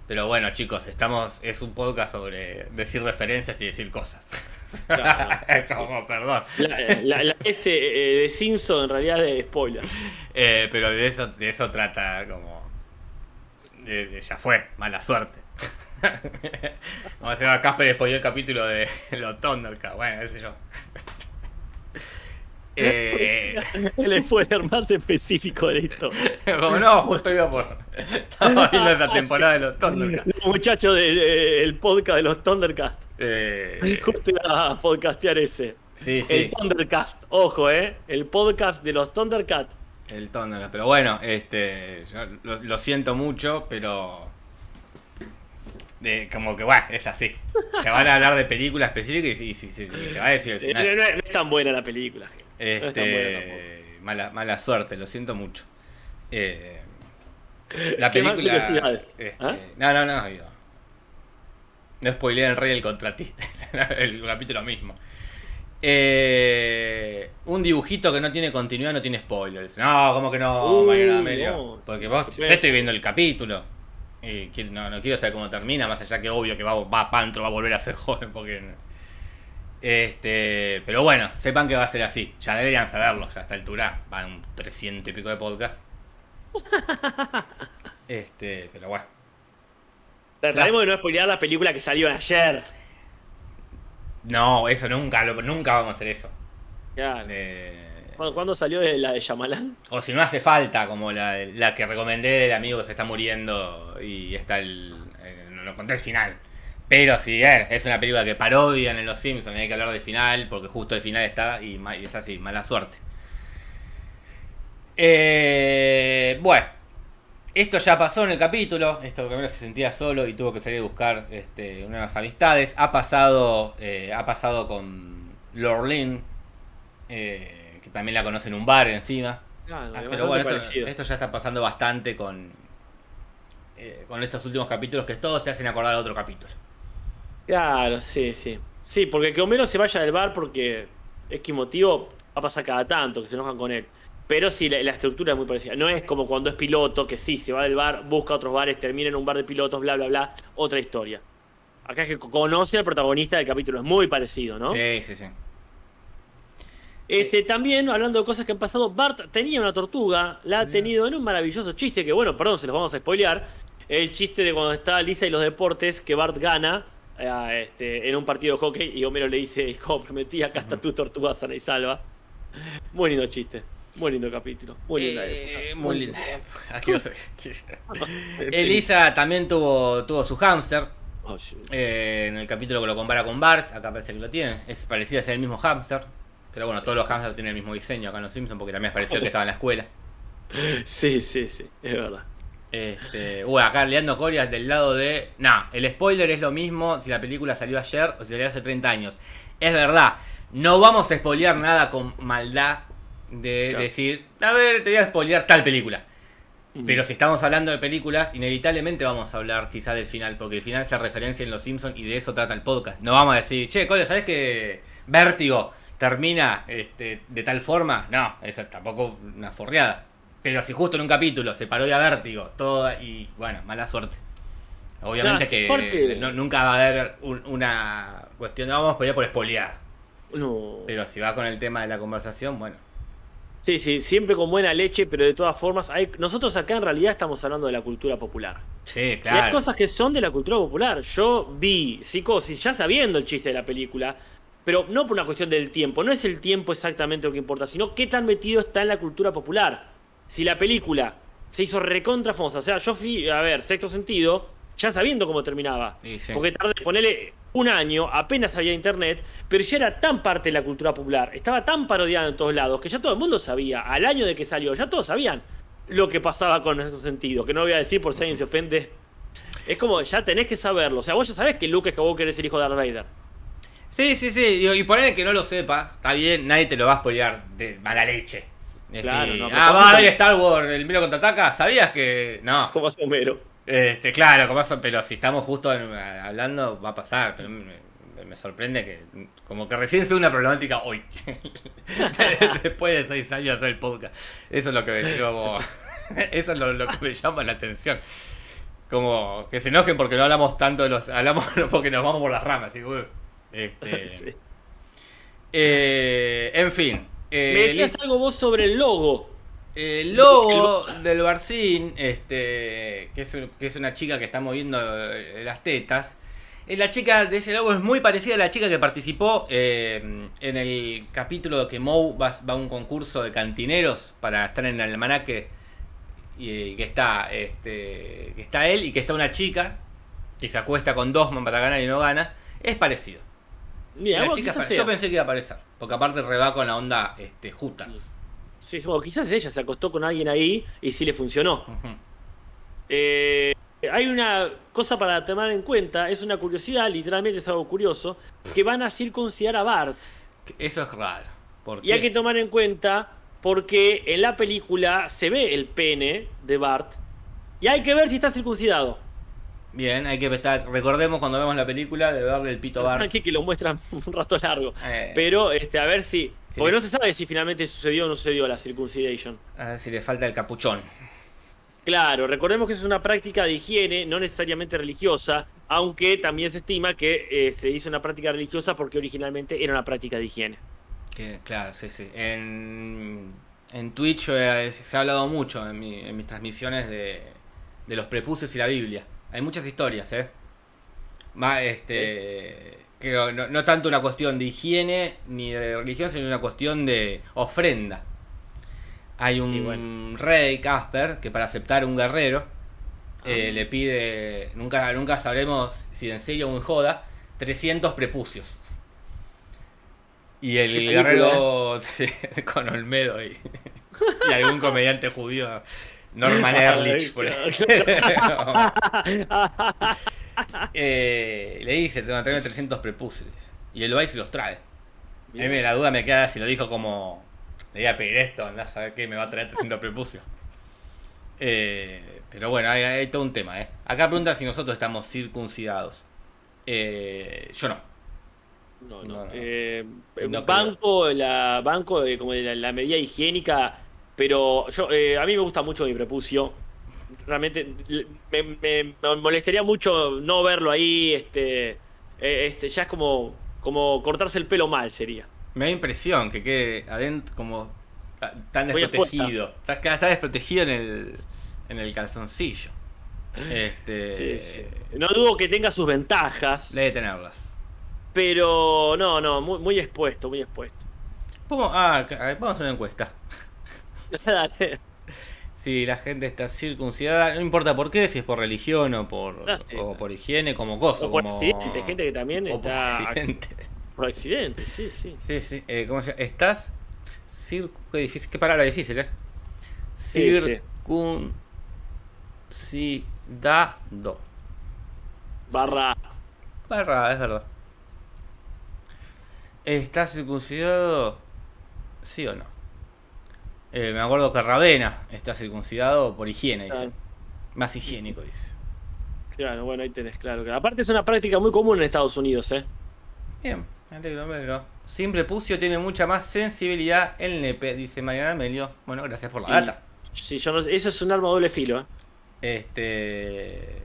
Pero bueno, chicos, estamos. Es un podcast sobre decir referencias y decir cosas. Claro. Como, perdón. La, la- la S eh, de Simpson en realidad es spoiler. Eh, pero de eso, de eso trata como. de- de- ya fue, mala suerte. Como se llama Casper spoiló el capítulo de los Thundercats, bueno, qué sé yo. Eh, El spoiler más específico de esto. como no, justo iba por. Estaba viendo esa temporada de los Thundercats. Los muchachos del podcast de los Thundercats. Eh, Justo iba a podcastear ese. sí, El sí. Thundercast, ojo, eh. El podcast de los Thundercats. El tono, pero bueno, este, yo lo, lo siento mucho, pero de, como que bueno, es así. Se van a hablar de películas específicas y, y- y- y se va a decir el Eh, No, final. no es- no es tan buena la película, gente. No es tan buena tampoco. Este, mala, mala suerte, lo siento mucho. Eh, la ¿Qué más película. este, ¿Ah? No, no, no, digo. No spoileé el rey del contratista, el capítulo mismo. Eh, un dibujito que no tiene continuidad no tiene spoilers. No, ¿cómo que no, Uy, Mariana Amelio? no, Porque vos, yo estoy viendo el capítulo. Quiero- no, no quiero saber cómo termina, más allá que obvio que va, va Pantro va a volver a ser joven porque este, pero bueno, sepan que va a ser así. Ya deberían saberlo, ya a esta altura. Van un 300 y pico de podcast. Este, pero bueno. Trataremos de no spoilear la película que salió ayer. No, eso nunca, lo- nunca vamos a hacer eso. Claro. Eh, ¿Cuándo, salió la de Shyamalan? o si no hace falta, como la, la que recomendé del amigo que se está muriendo y está el. eh, no lo conté el final. Pero si eh, es una película que parodian en Los Simpsons, hay que hablar del final, porque justo el final está y, es así, mala suerte. Eh, bueno, esto ya pasó en el capítulo. Esto que se sentía solo y tuvo que salir a buscar este, nuevas amistades. Ha pasado, eh, ha pasado con Lorlin, eh, también la conoce en un bar encima. Claro, Ah, es pero bueno, esto, ya está pasando bastante con, eh, con estos últimos capítulos que todos te hacen acordar a otro capítulo. Claro, sí, sí. Sí, porque que Homero se vaya del bar porque es que motivo va a pasar cada tanto que se enojan con él. Pero sí, la, la estructura es muy parecida. No es como cuando es piloto, que sí, se va del bar, busca otros bares, termina en un bar de pilotos, bla, bla, bla. Otra historia. Acá es que conoce al protagonista del capítulo, es muy parecido, ¿no? Sí, sí, sí. Este, también, hablando de cosas que han pasado, Bart tenía una tortuga, la ha tenido en un maravilloso chiste, que bueno, perdón, se los vamos a spoilear. El chiste de cuando está Lisa y los deportes, que Bart gana eh, este, en un partido de hockey y Homero le dice, como prometí, acá está tu tortuga sana y salva. Muy lindo chiste, muy lindo capítulo, muy linda Eh, muy linda. Aquí no sé. En fin. Elisa también tuvo, tuvo su hámster. Oh, eh, en el capítulo que lo compara con Bart, acá parece que lo tiene. Es parecido a ser el mismo hámster. Pero bueno, todos los hámsters tienen el mismo diseño acá en los Simpsons porque también es parecido al que estaba en la escuela. sí, sí, sí, es verdad. Este, uh, acá Leandro Corias del lado de. Nah, el spoiler es lo mismo si la película salió ayer o si salió hace 30 años. Es verdad, no vamos a spoilear nada con maldad de Claro. decir, a ver, te voy a spoilear tal película. Mm. Pero si estamos hablando de películas, inevitablemente vamos a hablar quizá del final, porque el final se referencia en Los Simpsons y de eso trata el podcast. No vamos a decir, che, Cole, ¿sabes que Vértigo termina este, de tal forma? No, eso es tampoco una forreada. Pero si justo en un capítulo se parodia Vértigo, todo y bueno, mala suerte. Obviamente No, que no- nunca va a haber un- una cuestión, no vamos a spoilear por spoilear. No. Pero si va con el tema de la conversación, bueno. Sí, sí, siempre con buena leche, pero de todas formas, hay, nosotros acá en realidad estamos hablando de la cultura popular. Sí, Y hay claro. cosas que son de la cultura popular. Yo vi Psicosis ya sabiendo el chiste de la película, pero no por una cuestión del tiempo. No es el tiempo exactamente lo que importa, sino qué tan metido está en la cultura popular. Si la película se hizo recontra famosa, o sea, yo fui a ver Sexto Sentido ya sabiendo cómo terminaba. Sí, sí. Porque tardé, ponele un año, apenas había internet, pero ya era tan parte de la cultura popular, estaba tan parodiada en todos lados, que ya todo el mundo sabía, al año de que salió, ya todos sabían lo que pasaba con Sexto Sentido, que no voy a decir por si alguien se ofende. Es como, ya tenés que saberlo. O sea, vos ya sabés que Luke Skywalker es el hijo de Darth Vader. Sí, sí, sí. digo, Y poner que no lo sepas, está bien, nadie te lo va a spoilear de mala leche. Claro, no, ah, va a ¿cuánto- ver Star Wars, el Miro contraataca. ¿Sabías que.? No. Como hace Homero. Este, claro, como eso, pero si estamos justo en- hablando, va a pasar. Pero me, me sorprende que. Como que recién sea una problemática hoy. Después de seis años de hacer el podcast. Eso es lo que me llevo. Eso es lo, lo que me llama la atención. Como que se enojen porque no hablamos tanto de los. Hablamos porque nos vamos por las ramas. y, uy, Este, Sí. eh, en fin. eh, Me decías algo vos sobre el logo. el logo del Barcín, este, que es, un- que es una chica que está moviendo eh, las tetas. eh, La chica de ese logo es muy parecida a la chica que participó eh, en el capítulo de que Moe va, va a un concurso de cantineros para estar en el almanaque. Y, que está este que está él y que está una chica que se acuesta con Dosman para ganar y no gana. Es parecido. Mira, La chica yo pensé que iba a aparecer. Porque aparte reba con la onda este, Hooters. Sí, bueno, quizás ella se acostó con alguien ahí y sí le funcionó. Eh, hay una cosa para tomar en cuenta, es una curiosidad, literalmente es algo curioso, que van a circuncidar a Bart. Eso es raro. ¿Por Y hay que tomar en cuenta porque en la película se ve el pene de Bart y hay que ver si está circuncidado. Bien, hay que estar. Recordemos cuando vemos la película de verle el pito. Aquí que lo muestran un rato largo. Eh, Pero este, a ver si. Sí. Porque no se sabe si finalmente sucedió o no sucedió la circuncidation. A ver si le falta el capuchón. Claro, recordemos que es una práctica de higiene, no necesariamente religiosa, aunque también se estima que eh, se hizo una práctica religiosa porque originalmente era una práctica de higiene. Que, claro, sí, sí. En, en Twitch eh, se ha hablado mucho en, mi- en mis transmisiones de, de los prepucios y la Biblia. Hay muchas historias, ¿eh? Más, este. creo, no, no tanto una cuestión de higiene ni de religión, sino una cuestión de ofrenda. Hay un bueno. rey, Casper, que para aceptar un guerrero eh, le pide, nunca, nunca sabremos si en serio o en joda, 300 prepucios. Y el película, guerrero con Olmedo y, y algún comediante judío, Norman Ehrlich, por ejemplo. Eh, le dice, tengo que traer 300 prepucios. Y él va y se los trae. A mí la duda me queda si lo dijo como, le voy a pedir esto, andás a ver qué me va a traer 300 prepucios. Eh, pero bueno, hay, hay todo un tema. ¿eh? Acá pregunta si nosotros estamos circuncidados. Eh, yo no. No, No, no. no. Eh, No banco, la, banco de, como de la, la medida higiénica, pero yo eh, a mí me gusta mucho mi prepucio. Realmente me, me- me molestaría mucho no verlo ahí. Este, eh, este, ya es como, como cortarse el pelo mal sería. Me da impresión que quede adentro como ta- tan desprotegido. Está, está desprotegido en el, en el calzoncillo. Este, Sí, sí. No dudo que tenga sus ventajas, Debe tenerlas. pero no, no, muy, muy expuesto, muy expuesto. Ah, vamos a hacer una encuesta. Dale. Si la gente está circuncidada, no importa por qué, si es por religión o por, Ah, sí. o por higiene, como cosa. O por como... accidente, gente que también o por está accidente. por accidente, sí, sí. Sí, sí. Eh, ¿Cómo se llama? Estás. Circu... Qué, difícil, qué palabra difícil, ¿eh? Circuncidado. Barra. Barra, es verdad. ¿Estás circuncidado? ¿Sí o no? Eh, me acuerdo que Ravena está circuncidado por higiene, dice. Más higiénico, dice. Claro, bueno, ahí tenés, claro. Aparte es una práctica muy común en Estados Unidos, ¿eh? Bien, me alegro, me alegro. Sin prepucio tiene mucha más sensibilidad el nepe, dice Mariana Melio. Bueno, gracias por la Y- data. Sí, yo no sé, eso es un arma doble filo, ¿eh? Este.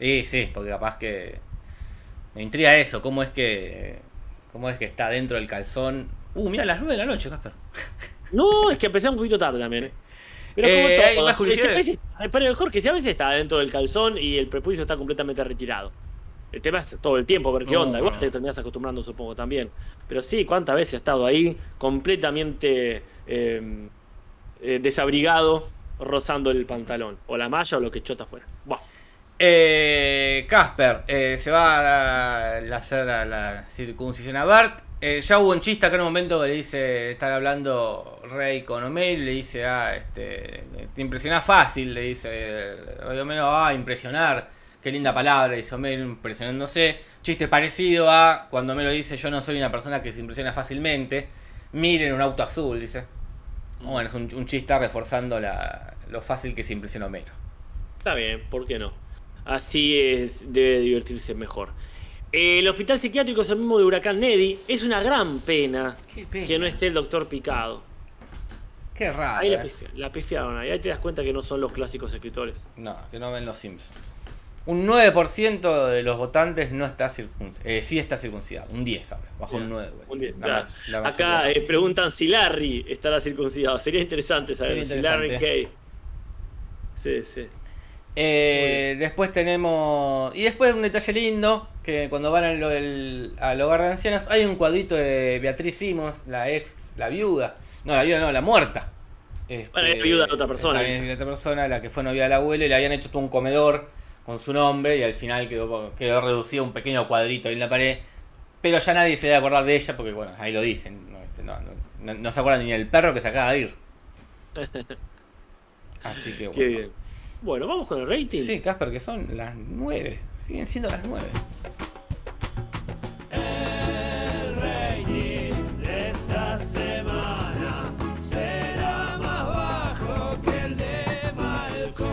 Y sí, porque capaz que. Me intriga eso, cómo es que. cómo es que está dentro del calzón. Uh, mira, a las 9 de la noche, Casper. No, es que empecé un poquito tarde también, ¿eh? Pero Eh, como hay todo, más a curiosidades. veces- pero Jorge, si a veces está dentro del calzón y el prepucio está completamente retirado. El tema es todo el tiempo, ver qué No, onda. Igual no. te terminas acostumbrando, supongo, también. Pero sí, ¿cuántas veces ha estado ahí completamente eh, eh, desabrigado, rozando el pantalón? O la malla o lo que chota afuera. Buah. Eh, Casper, eh, se va a, a hacer a la circuncisión a Bart. Eh, ya hubo un chiste acá en un momento que le dice, están hablando Rey con y le dice, ah, este, te impresionás fácil, le dice Rey Homero, ah, impresionar, qué linda palabra, dice Homero, impresionándose. Chiste parecido a cuando Homero dice, yo no soy una persona que se impresiona fácilmente, miren un auto azul, dice. Bueno, es un, chiste reforzando lo fácil que se impresiona Homero. Está bien, ¿por qué no? Así es, debe divertirse mejor. Eh, el hospital psiquiátrico es el mismo de Huracán Neddy. Es una gran pena, que no esté el doctor Picado. Qué raro. Ahí la, eh. la pifiaron ahí. Te das cuenta que no son los clásicos escritores. No, que no ven los Simpsons. Un 9% de los votantes no está circuncidado. Eh, sí está circuncidado. Un 10 ahora. Bajo un 9. Un día, La claro. ma- la Acá mayoría. eh, preguntan si Larry estará circuncidado. Sería interesante saber Sería si Larry. Kay. Sí, sí. Eh, después tenemos. Y después un detalle lindo: que cuando van al, al- al hogar de ancianos hay un cuadrito de Beatriz Simons, la ex, la viuda. No, la viuda no, la muerta. Este, Bueno, es viuda de otra persona, dice. de otra persona, la que fue novia del abuelo, y le habían hecho todo un comedor con su nombre y al final quedó, quedó reducido a un pequeño cuadrito ahí en la pared. Pero ya nadie se debe acordar de ella porque, bueno, ahí lo dicen. No, este, no, no- no se acuerdan ni del perro que se acaba de ir. Así que, Qué bueno. bien. Bueno, vamos con el rating. Sí, Casper, que son las 9. Siguen siendo las 9. El rating de esta semana será más bajo que el de Malcolm.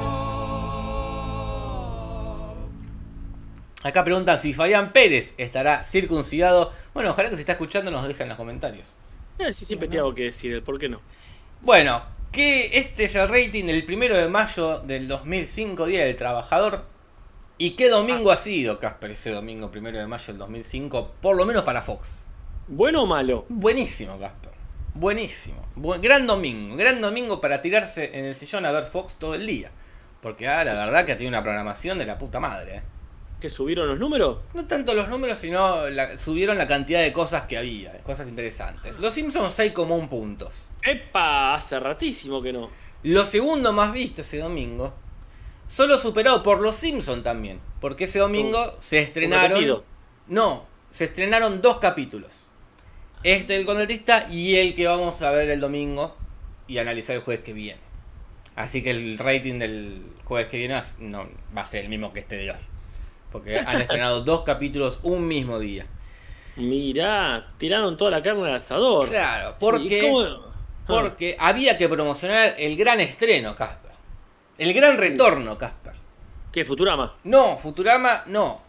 Acá preguntan si Fabián Pérez estará circuncidado. Bueno, ojalá que se está escuchando nos dejen en los comentarios. Eh, sí, siempre tiene algo que decir, el por qué no. Bueno, que este es el rating del primero de mayo del 2005, Día del Trabajador. ¿Y qué domingo ha sido, Casper, ese domingo primero de mayo del 2005? Por lo menos para Fox. ¿Bueno o malo? Buenísimo, Casper. Buenísimo. Bu- gran domingo. Gran domingo para tirarse en el sillón a ver Fox todo el día. Porque ah, la verdad que tiene una programación de la puta madre. ¿eh? ¿Que subieron los números? No tanto los números, sino la- subieron la cantidad de cosas que había. Cosas interesantes. Los Simpsons 6,1 puntos. ¡Epa! Hace ratísimo que no. Lo segundo más visto ese domingo, solo superado por Los Simpson también, porque ese domingo se estrenaron. No, se estrenaron dos capítulos. Este el convertista y el que vamos a ver el domingo y analizar el jueves que viene. Así que el rating del jueves que viene no va a ser el mismo que este de hoy. Porque han estrenado dos capítulos un mismo día. Mirá, tiraron toda la carne al asador. Claro, ¿Y porque? Ah, Porque había que promocionar el gran estreno, Casper. El gran retorno, Casper. ¿Qué, Futurama? No, Futurama, no.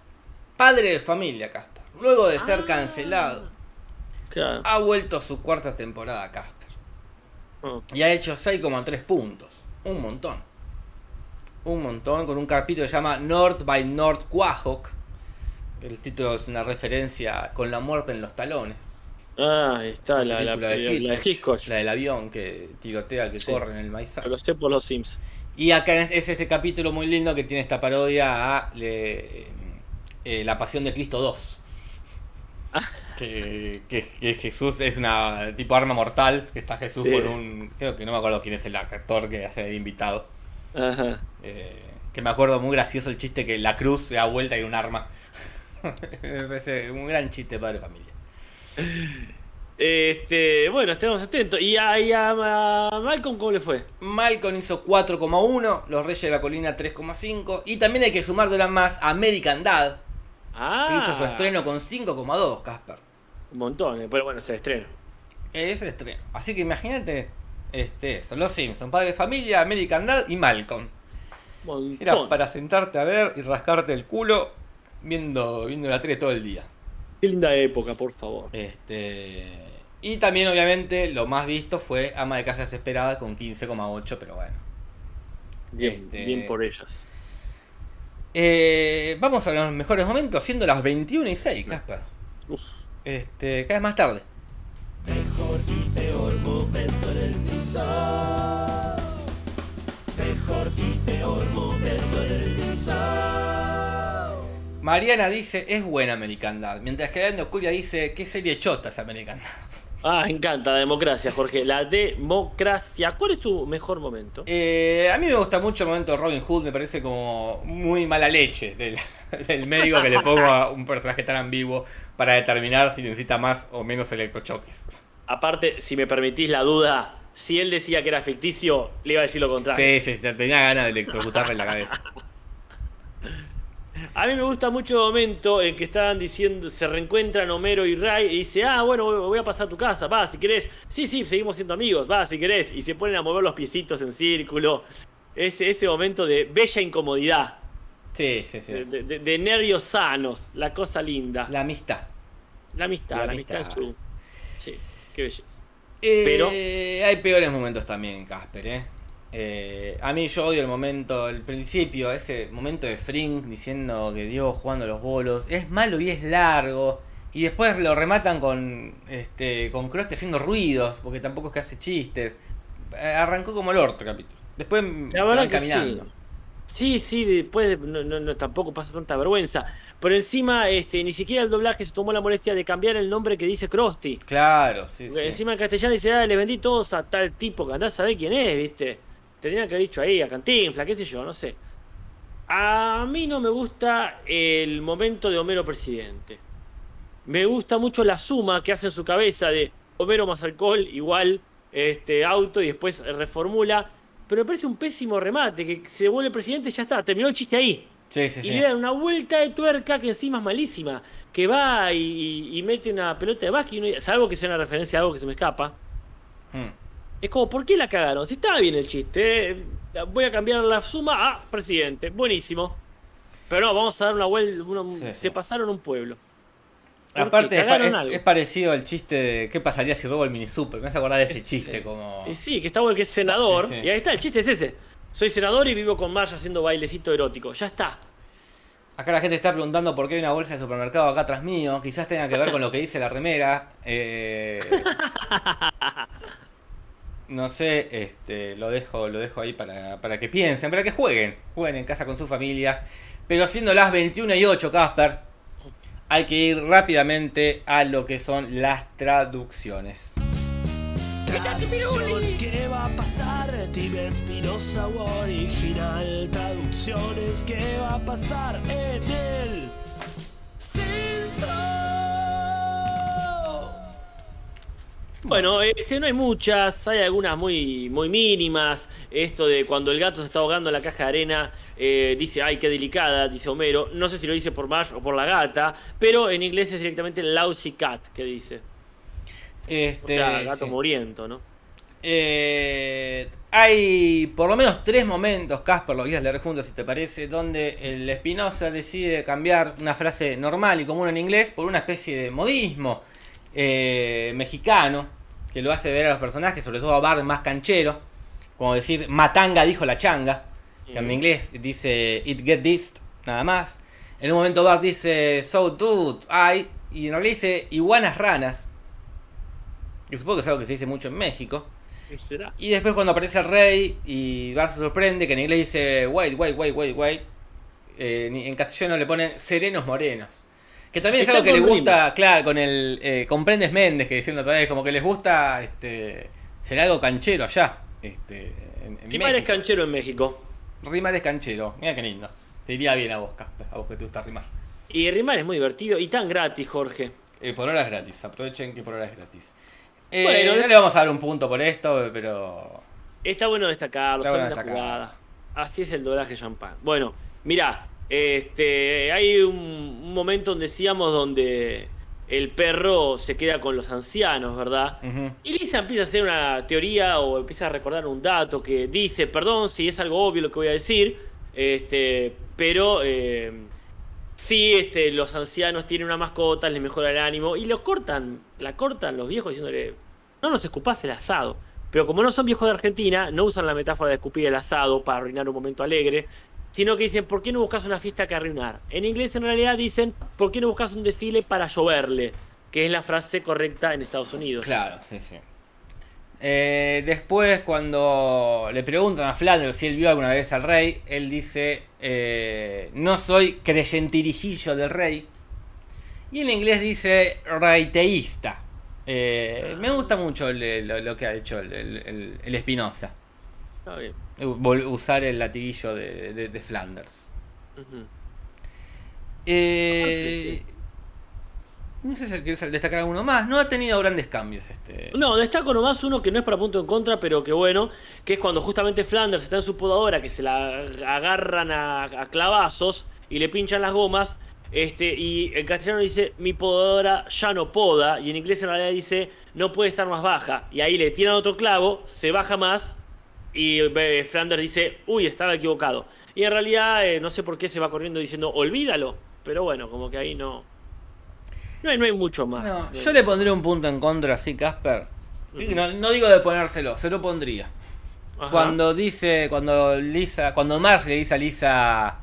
Padre de familia, Casper. Luego de ser Ah. cancelado, Claro. ha vuelto a su cuarta temporada, Casper. Oh. Y ha hecho 6,3 puntos. Un montón. Un montón, con un capítulo que se llama North by North Quahog. El título es una referencia con la muerte en los talones. Ah, ahí está la, la, la de Hitchcock. La del avión que tirotea al que Sí. corre en el maizal. Lo sé por los Sims. Y acá es este capítulo muy lindo que tiene esta parodia a le- eh, La Pasión de Cristo 2. Que, que- que Jesús es una tipo arma mortal. Que está Jesús Sí. con un. Creo que no me acuerdo quién es el actor que hace de invitado. Ajá. Eh, que me acuerdo muy gracioso el chiste que la cruz se da vuelta y un arma. me parece un gran chiste padre de familia. Este, bueno, estemos atentos. ¿Y a, y a- a Malcolm cómo le fue? Malcolm hizo 4,1, Los Reyes de la Colina 3,5 y también hay que sumar de una más a American Dad, Ah, que hizo su estreno con 5,2, Casper. Un montón, eh, pero bueno, se estrena. Es el estreno. Así que imagínate este, eso, Los Simpsons, Padre de Familia, American Dad y Malcolm. Era para sentarte a ver y rascarte el culo viendo, viendo la tele todo el día. Qué linda época, por favor. Este, y también obviamente lo más visto fue Ama de Casa Desesperada con 15,8, pero bueno. Bien, Este- bien por ellas. Eh, vamos a los mejores momentos, siendo las 21 y 6, Casper. Uf. Este, cada vez más tarde. Mejor Mejor y peor momento en el Simpson. Mariana dice, es buena American Dad. Mientras que Leandro Curia dice, qué serie chota es American Dad. Ah, me encanta la democracia, Jorge. La democracia. ¿Cuál es tu mejor momento? Eh, a mí me gusta mucho el momento de Robin Hood, me parece como muy mala leche del, del médico que le pongo a un personaje tan ambiguo para determinar si necesita más o menos electrochoques. Aparte, si me permitís la duda, si él decía que era ficticio, le iba a decir lo contrario. Sí, sí, tenía ganas de electrocutarle la cabeza. A mí me gusta mucho el momento en que estaban diciendo, se reencuentran Homero y Ray y dice, ah, bueno, voy a pasar a tu casa, va, si querés. Sí, sí, seguimos siendo amigos, va, si querés. Y se ponen a mover los piecitos en círculo. Ese, ese momento de bella incomodidad, Sí, sí, sí. de, de- de- de nervios sanos, la cosa linda. La, La amistad. amistad, la la, amistad, en amistad. Sí, qué belleza. Eh, Pero- Hay peores momentos también, Casper, ¿eh? Eh, a mí yo odio el momento, el principio, ese momento de Frink diciendo que Diego jugando a los bolos. Es malo y es largo. Y después lo rematan con este con Krusty haciendo ruidos, porque tampoco es que hace chistes. Eh, Arrancó como el orto capítulo. Después La van caminando. sí. Sí, sí, después no, no- no, tampoco pasa tanta vergüenza. Pero encima, este, ni siquiera el doblaje se tomó la molestia de cambiar el nombre que dice Krusty. Claro, sí, sí. Encima en castellano dice, ah, le vendí todos a tal tipo que andás a saber quién es, ¿viste? Tendrían que haber dicho ahí, a Cantinfla, qué sé yo, no sé. A mí no me gusta el momento de Homero presidente. Me gusta mucho la suma que hace en su cabeza de Homero más alcohol igual este auto y después reformula. Pero me parece un pésimo remate, que se vuelve presidente y ya está, terminó el chiste ahí. Sí, sí, y sí. le dan una vuelta de tuerca que encima es malísima. Que va y, y mete una pelota de básquet, y uno- salvo que sea una referencia a algo que se me escapa. Mm. Es como, ¿por qué la cagaron? Si estaba bien el chiste, eh, voy a cambiar la suma a presidente. Buenísimo. Pero no, vamos a dar una vuelta. uno-. Se pasaron un pueblo. Aparte, es, parecido al chiste de qué pasaría si robo el mini super. Me hace acordar de ese chiste como. Y sí, que está bueno que es senador. Y ahí está, el chiste es ese. Soy senador y vivo con Maya haciendo bailecito erótico. Ya está. Acá la gente está preguntando por qué hay una bolsa de supermercado acá atrás mío. Quizás tenga que ver con lo que dice la remera. Eh, no sé, este, lo dejo, lo dejo ahí para, para que piensen, para que jueguen. Jueguen en casa con sus familias. Pero siendo las 21 y 8, Casper, hay que ir rápidamente a lo que son las traducciones. Traducciones, ¿qué va a pasar? Tibia Espinosa o original. Traducciones, ¿qué va a pasar en el censo? Bueno, este, no hay muchas, hay algunas muy, muy mínimas. Esto de cuando el gato se está ahogando en la caja de arena, eh, dice, ay, qué delicada, dice Homero. No sé si lo dice por Marge o por la gata, pero en inglés es directamente lousy cat que dice. O Este, sea, gato sí. muriento, ¿no? Eh, hay por lo menos tres momentos, Casper, lo voy a leer juntos si te parece, donde el Espinosa decide cambiar una frase normal y común en inglés por una especie de modismo eh, mexicano que lo hace ver a los personajes, sobre todo a Bart más canchero, como decir matanga dijo la changa, que en Mm. inglés dice it get this, nada más. En un momento Bart dice so dude, I, y en realidad dice iguanas ranas, que supongo que es algo que se dice mucho en México. ¿Qué será? Y después cuando aparece el rey y Bart se sorprende que en inglés dice wait, wait, wait, wait, wait. eh, en- castellano le ponen serenos morenos. Que también es Está algo que le gusta, claro, con el eh, comprendes Méndez que decían otra vez, como que les gusta este ser algo canchero allá. Este, en, en Rimar es canchero en México. Rimar es canchero. Mira qué lindo. Te iría bien a vos, Casper, a vos que te gusta rimar. Y rimar es muy divertido y tan gratis, Jorge. Eh, por horas gratis, aprovechen que por horas gratis. Eh, Bueno, no le vamos a dar un punto por esto, pero Está bueno destacarlo, Está bueno una destacarlo. jugada. Así es el doblaje champán. Bueno, mira, este, hay un, un momento donde decíamos donde el perro se queda con los ancianos, ¿verdad? Y Lisa empieza a hacer una teoría o empieza a recordar un dato que dice, perdón si es algo obvio lo que voy a decir, este, pero eh, sí, este, los ancianos tienen una mascota, les mejora el ánimo y lo cortan, la cortan los viejos diciéndole, no nos escupas el asado. Pero como no son viejos de Argentina, no usan la metáfora de escupir el asado para arruinar un momento alegre, sino que dicen, ¿por qué no buscas una fiesta que arruinar? En inglés en realidad dicen, ¿por qué no buscas un desfile para lloverle? Que es la frase correcta en Estados Unidos. Claro, sí, sí. Eh, después, cuando le preguntan a Flanders si él vio alguna vez al rey, él dice: eh, No soy creyentirijillo del rey. Y en inglés dice reiteísta. Eh, me gusta mucho lo, lo que ha hecho el, el- el- Espinosa. Está bien. Vol- Usar el latiguillo de, de- de Flanders. Eh, no sé si quieres destacar alguno más. No ha tenido grandes cambios este. No, destaco nomás uno que no es para punto en contra, pero que bueno, que es cuando justamente Flanders está en su podadora, que se la agarran a, clavazos y le pinchan las gomas. Este, y en castellano dice, mi podadora ya no poda, y en inglés en realidad dice, no puede estar más baja. Y ahí le tiran otro clavo, se baja más, y eh, Flanders dice, uy, estaba equivocado. Y en realidad eh, no sé por qué se va corriendo diciendo, olvídalo. Pero bueno, como que ahí no... No hay, no hay mucho más. No, yo le pondría un punto en contra así, Casper. No, no digo de ponérselo, se lo pondría. Ajá. Cuando dice, cuando Lisa, cuando Marge le dice a Lisa,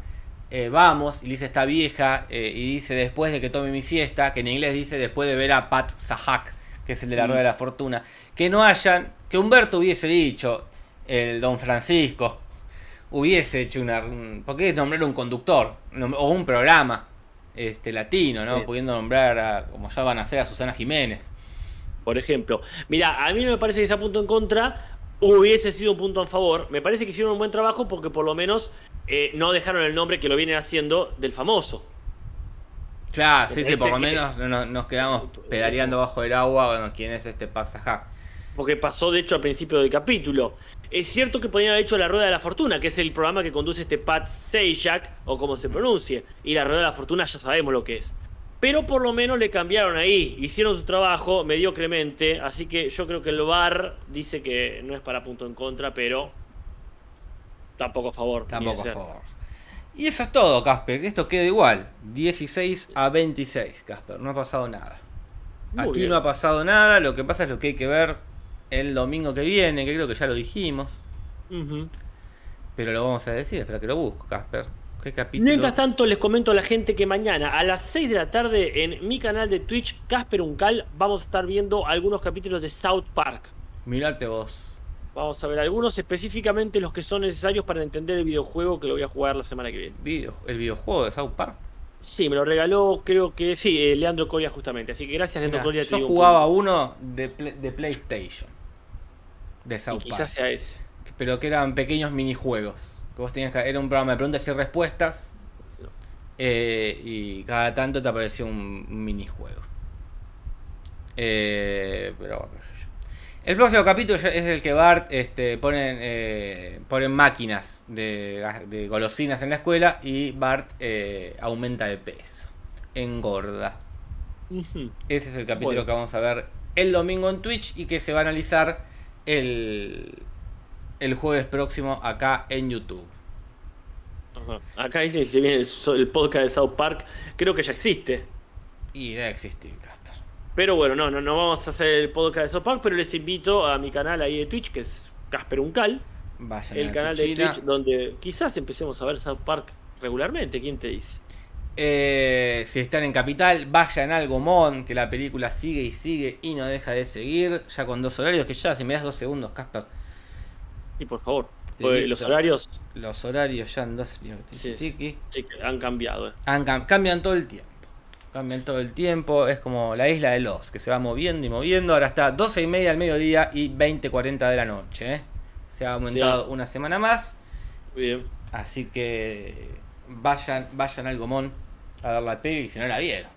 eh, vamos, y Lisa está vieja, eh, y dice después de que tome mi siesta, que en inglés dice después de ver a Pat Sahak, que es el de la Mm. Rueda de la Fortuna, que no hayan, que Humberto hubiese dicho, el Don Francisco, hubiese hecho una, un- ¿por qué nombrar un conductor? O un programa este latino, ¿no? Pudiendo nombrar, a, como ya van a hacer, a Susana Jiménez. por ejemplo. Mira, a mí no me parece que sea punto en contra hubiese sido un punto a favor. Me parece que hicieron un buen trabajo porque por lo menos eh, no dejaron el nombre que lo vienen haciendo del famoso. Claro, sí, sí, por lo que- menos no- no- nos quedamos pedaleando bajo el agua. Bueno, ¿quién es este Paxajá? Porque pasó de hecho al principio del capítulo. Es cierto que podían haber hecho La Rueda de la Fortuna, que es el programa que conduce este Pat Sajak, o como se pronuncie. Y La Rueda de la Fortuna ya sabemos lo que es. Pero por lo menos le cambiaron ahí, hicieron su trabajo mediocremente, así que yo creo que el VAR dice que no es para punto en contra, pero tampoco a favor. Tampoco a favor. Y eso es todo, Casper. que Esto queda igual. 16 a 26, Casper. No ha pasado nada. Muy Aquí bien. no ha pasado nada. Lo que pasa es lo que hay que ver el domingo que viene, que creo que ya lo dijimos. Pero lo vamos a decir. Espera que lo busco, Casper. ¿Qué capítulo? Mientras tanto, les comento a la gente que mañana a las 6 de la tarde en mi canal de Twitch, Casper Uncal, vamos a estar viendo algunos capítulos de South Park. Mirate vos. Vamos a ver algunos, específicamente los que son necesarios para entender el videojuego que lo voy a jugar la semana que viene. Video, el videojuego de South Park. Sí, me lo regaló, creo que sí, eh, Leandro Coria justamente. Así que gracias, Leandro Mirá, Coria. yo un jugaba uno de PlayStation. De Y quizás sea ese. Pero que eran pequeños minijuegos. Que vos tenías que. Era un programa de preguntas y respuestas. eh, y cada tanto te aparecía un, minijuego. Eh, pero bueno. El próximo capítulo es el que Bart este, ponen, eh, ponen máquinas de, de golosinas en la escuela y Bart eh, aumenta de peso. Engorda. Ese es el capítulo Bueno. que vamos a ver el domingo en Twitch y que se va a analizar el, el jueves próximo acá en YouTube. Ajá. Acá dice que se viene el, podcast de South Park. Creo que ya existe. Y debe existir, Casper. Pero bueno, no, no, no vamos a hacer el podcast de South Park, pero les invito a mi canal ahí de Twitch, que es Casper Uncal. Vayan El canal de. Twitch donde quizás empecemos a ver South Park regularmente. ¿Quién te dice? Eh, si están en Capital, vayan al Gomón, que la película sigue y sigue y no deja de seguir. Ya con dos horarios, que ya, si me das dos segundos, Casper. Y por favor, listo. los horarios Los horarios ya en dos. Sí, sí. sí, han cambiado. eh. Han cam- cambian todo el tiempo. Cambian todo el tiempo. Es como la isla de los, que se va moviendo y moviendo. Ahora está 12 y media al mediodía y 20.40 de la noche. ¿eh? Se ha aumentado Sí. una semana más. Bien. Así que vayan, vayan al Gomón a ver la peli si no la vieron.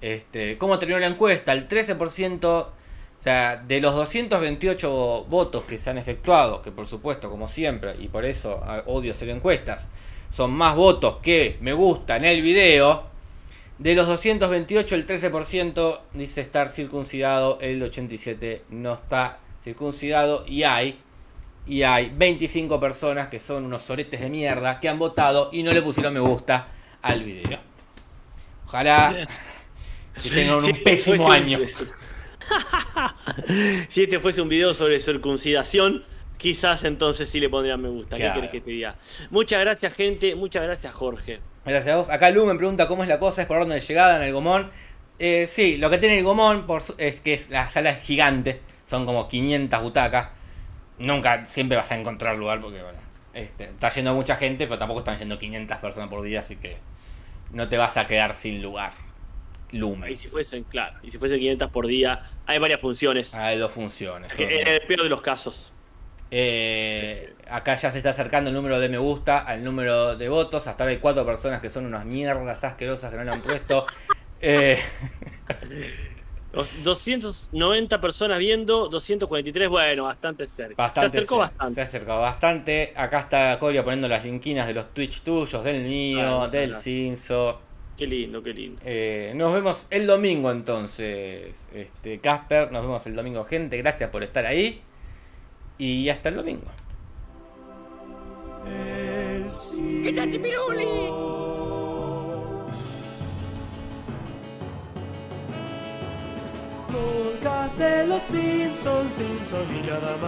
Este, ¿Cómo terminó la encuesta? El 13%, o sea, de los 228 votos que se han efectuado, que por supuesto, como siempre, y por eso odio hacer encuestas, son más votos que me gusta en el video. De los 228, el 13% dice estar circuncidado, el 87% no está circuncidado y hay y hay 25 personas que son unos soretes de mierda que han votado y no le pusieron me gusta al video. Ojalá que tengan un este pésimo fuese año. si este fuese un video sobre circuncidación, quizás entonces sí le pondrían me gusta. Claro. ¿Qué querés que te diga? Muchas gracias, gente. Muchas gracias, Jorge. Gracias a vos. Acá Lu me pregunta cómo es la cosa, es por orden de llegada en el Gomón. Eh, sí, lo que tiene el Gomón por es que es, la sala es gigante, son como 500 butacas. Nunca, siempre vas a encontrar lugar porque, bueno, este, está yendo mucha gente, pero tampoco están yendo 500 personas por día, así que no te vas a quedar sin lugar. Lumen. Y si fuesen, claro, y si fuesen 500 por día, hay varias funciones. Hay dos funciones. En el peor de los casos. Eh, acá ya se está acercando el número de me gusta al número de votos. Hasta ahora hay cuatro personas que son unas mierdas asquerosas que no le han puesto. Eh, 290 personas viendo, 243, bueno, bastante cerca. bastante. Se acercó se- bastante. Se ha acercado bastante. Acá está Coria poniendo las linkinas de los Twitch tuyos, del mío, Ah, del. Cinso. Qué lindo, qué lindo. Eh, nos vemos el domingo entonces. Este, Casper, nos vemos el domingo, gente. Gracias por estar ahí. Y hasta el domingo. El Podcast de los Simpsons, Simpson y nada más.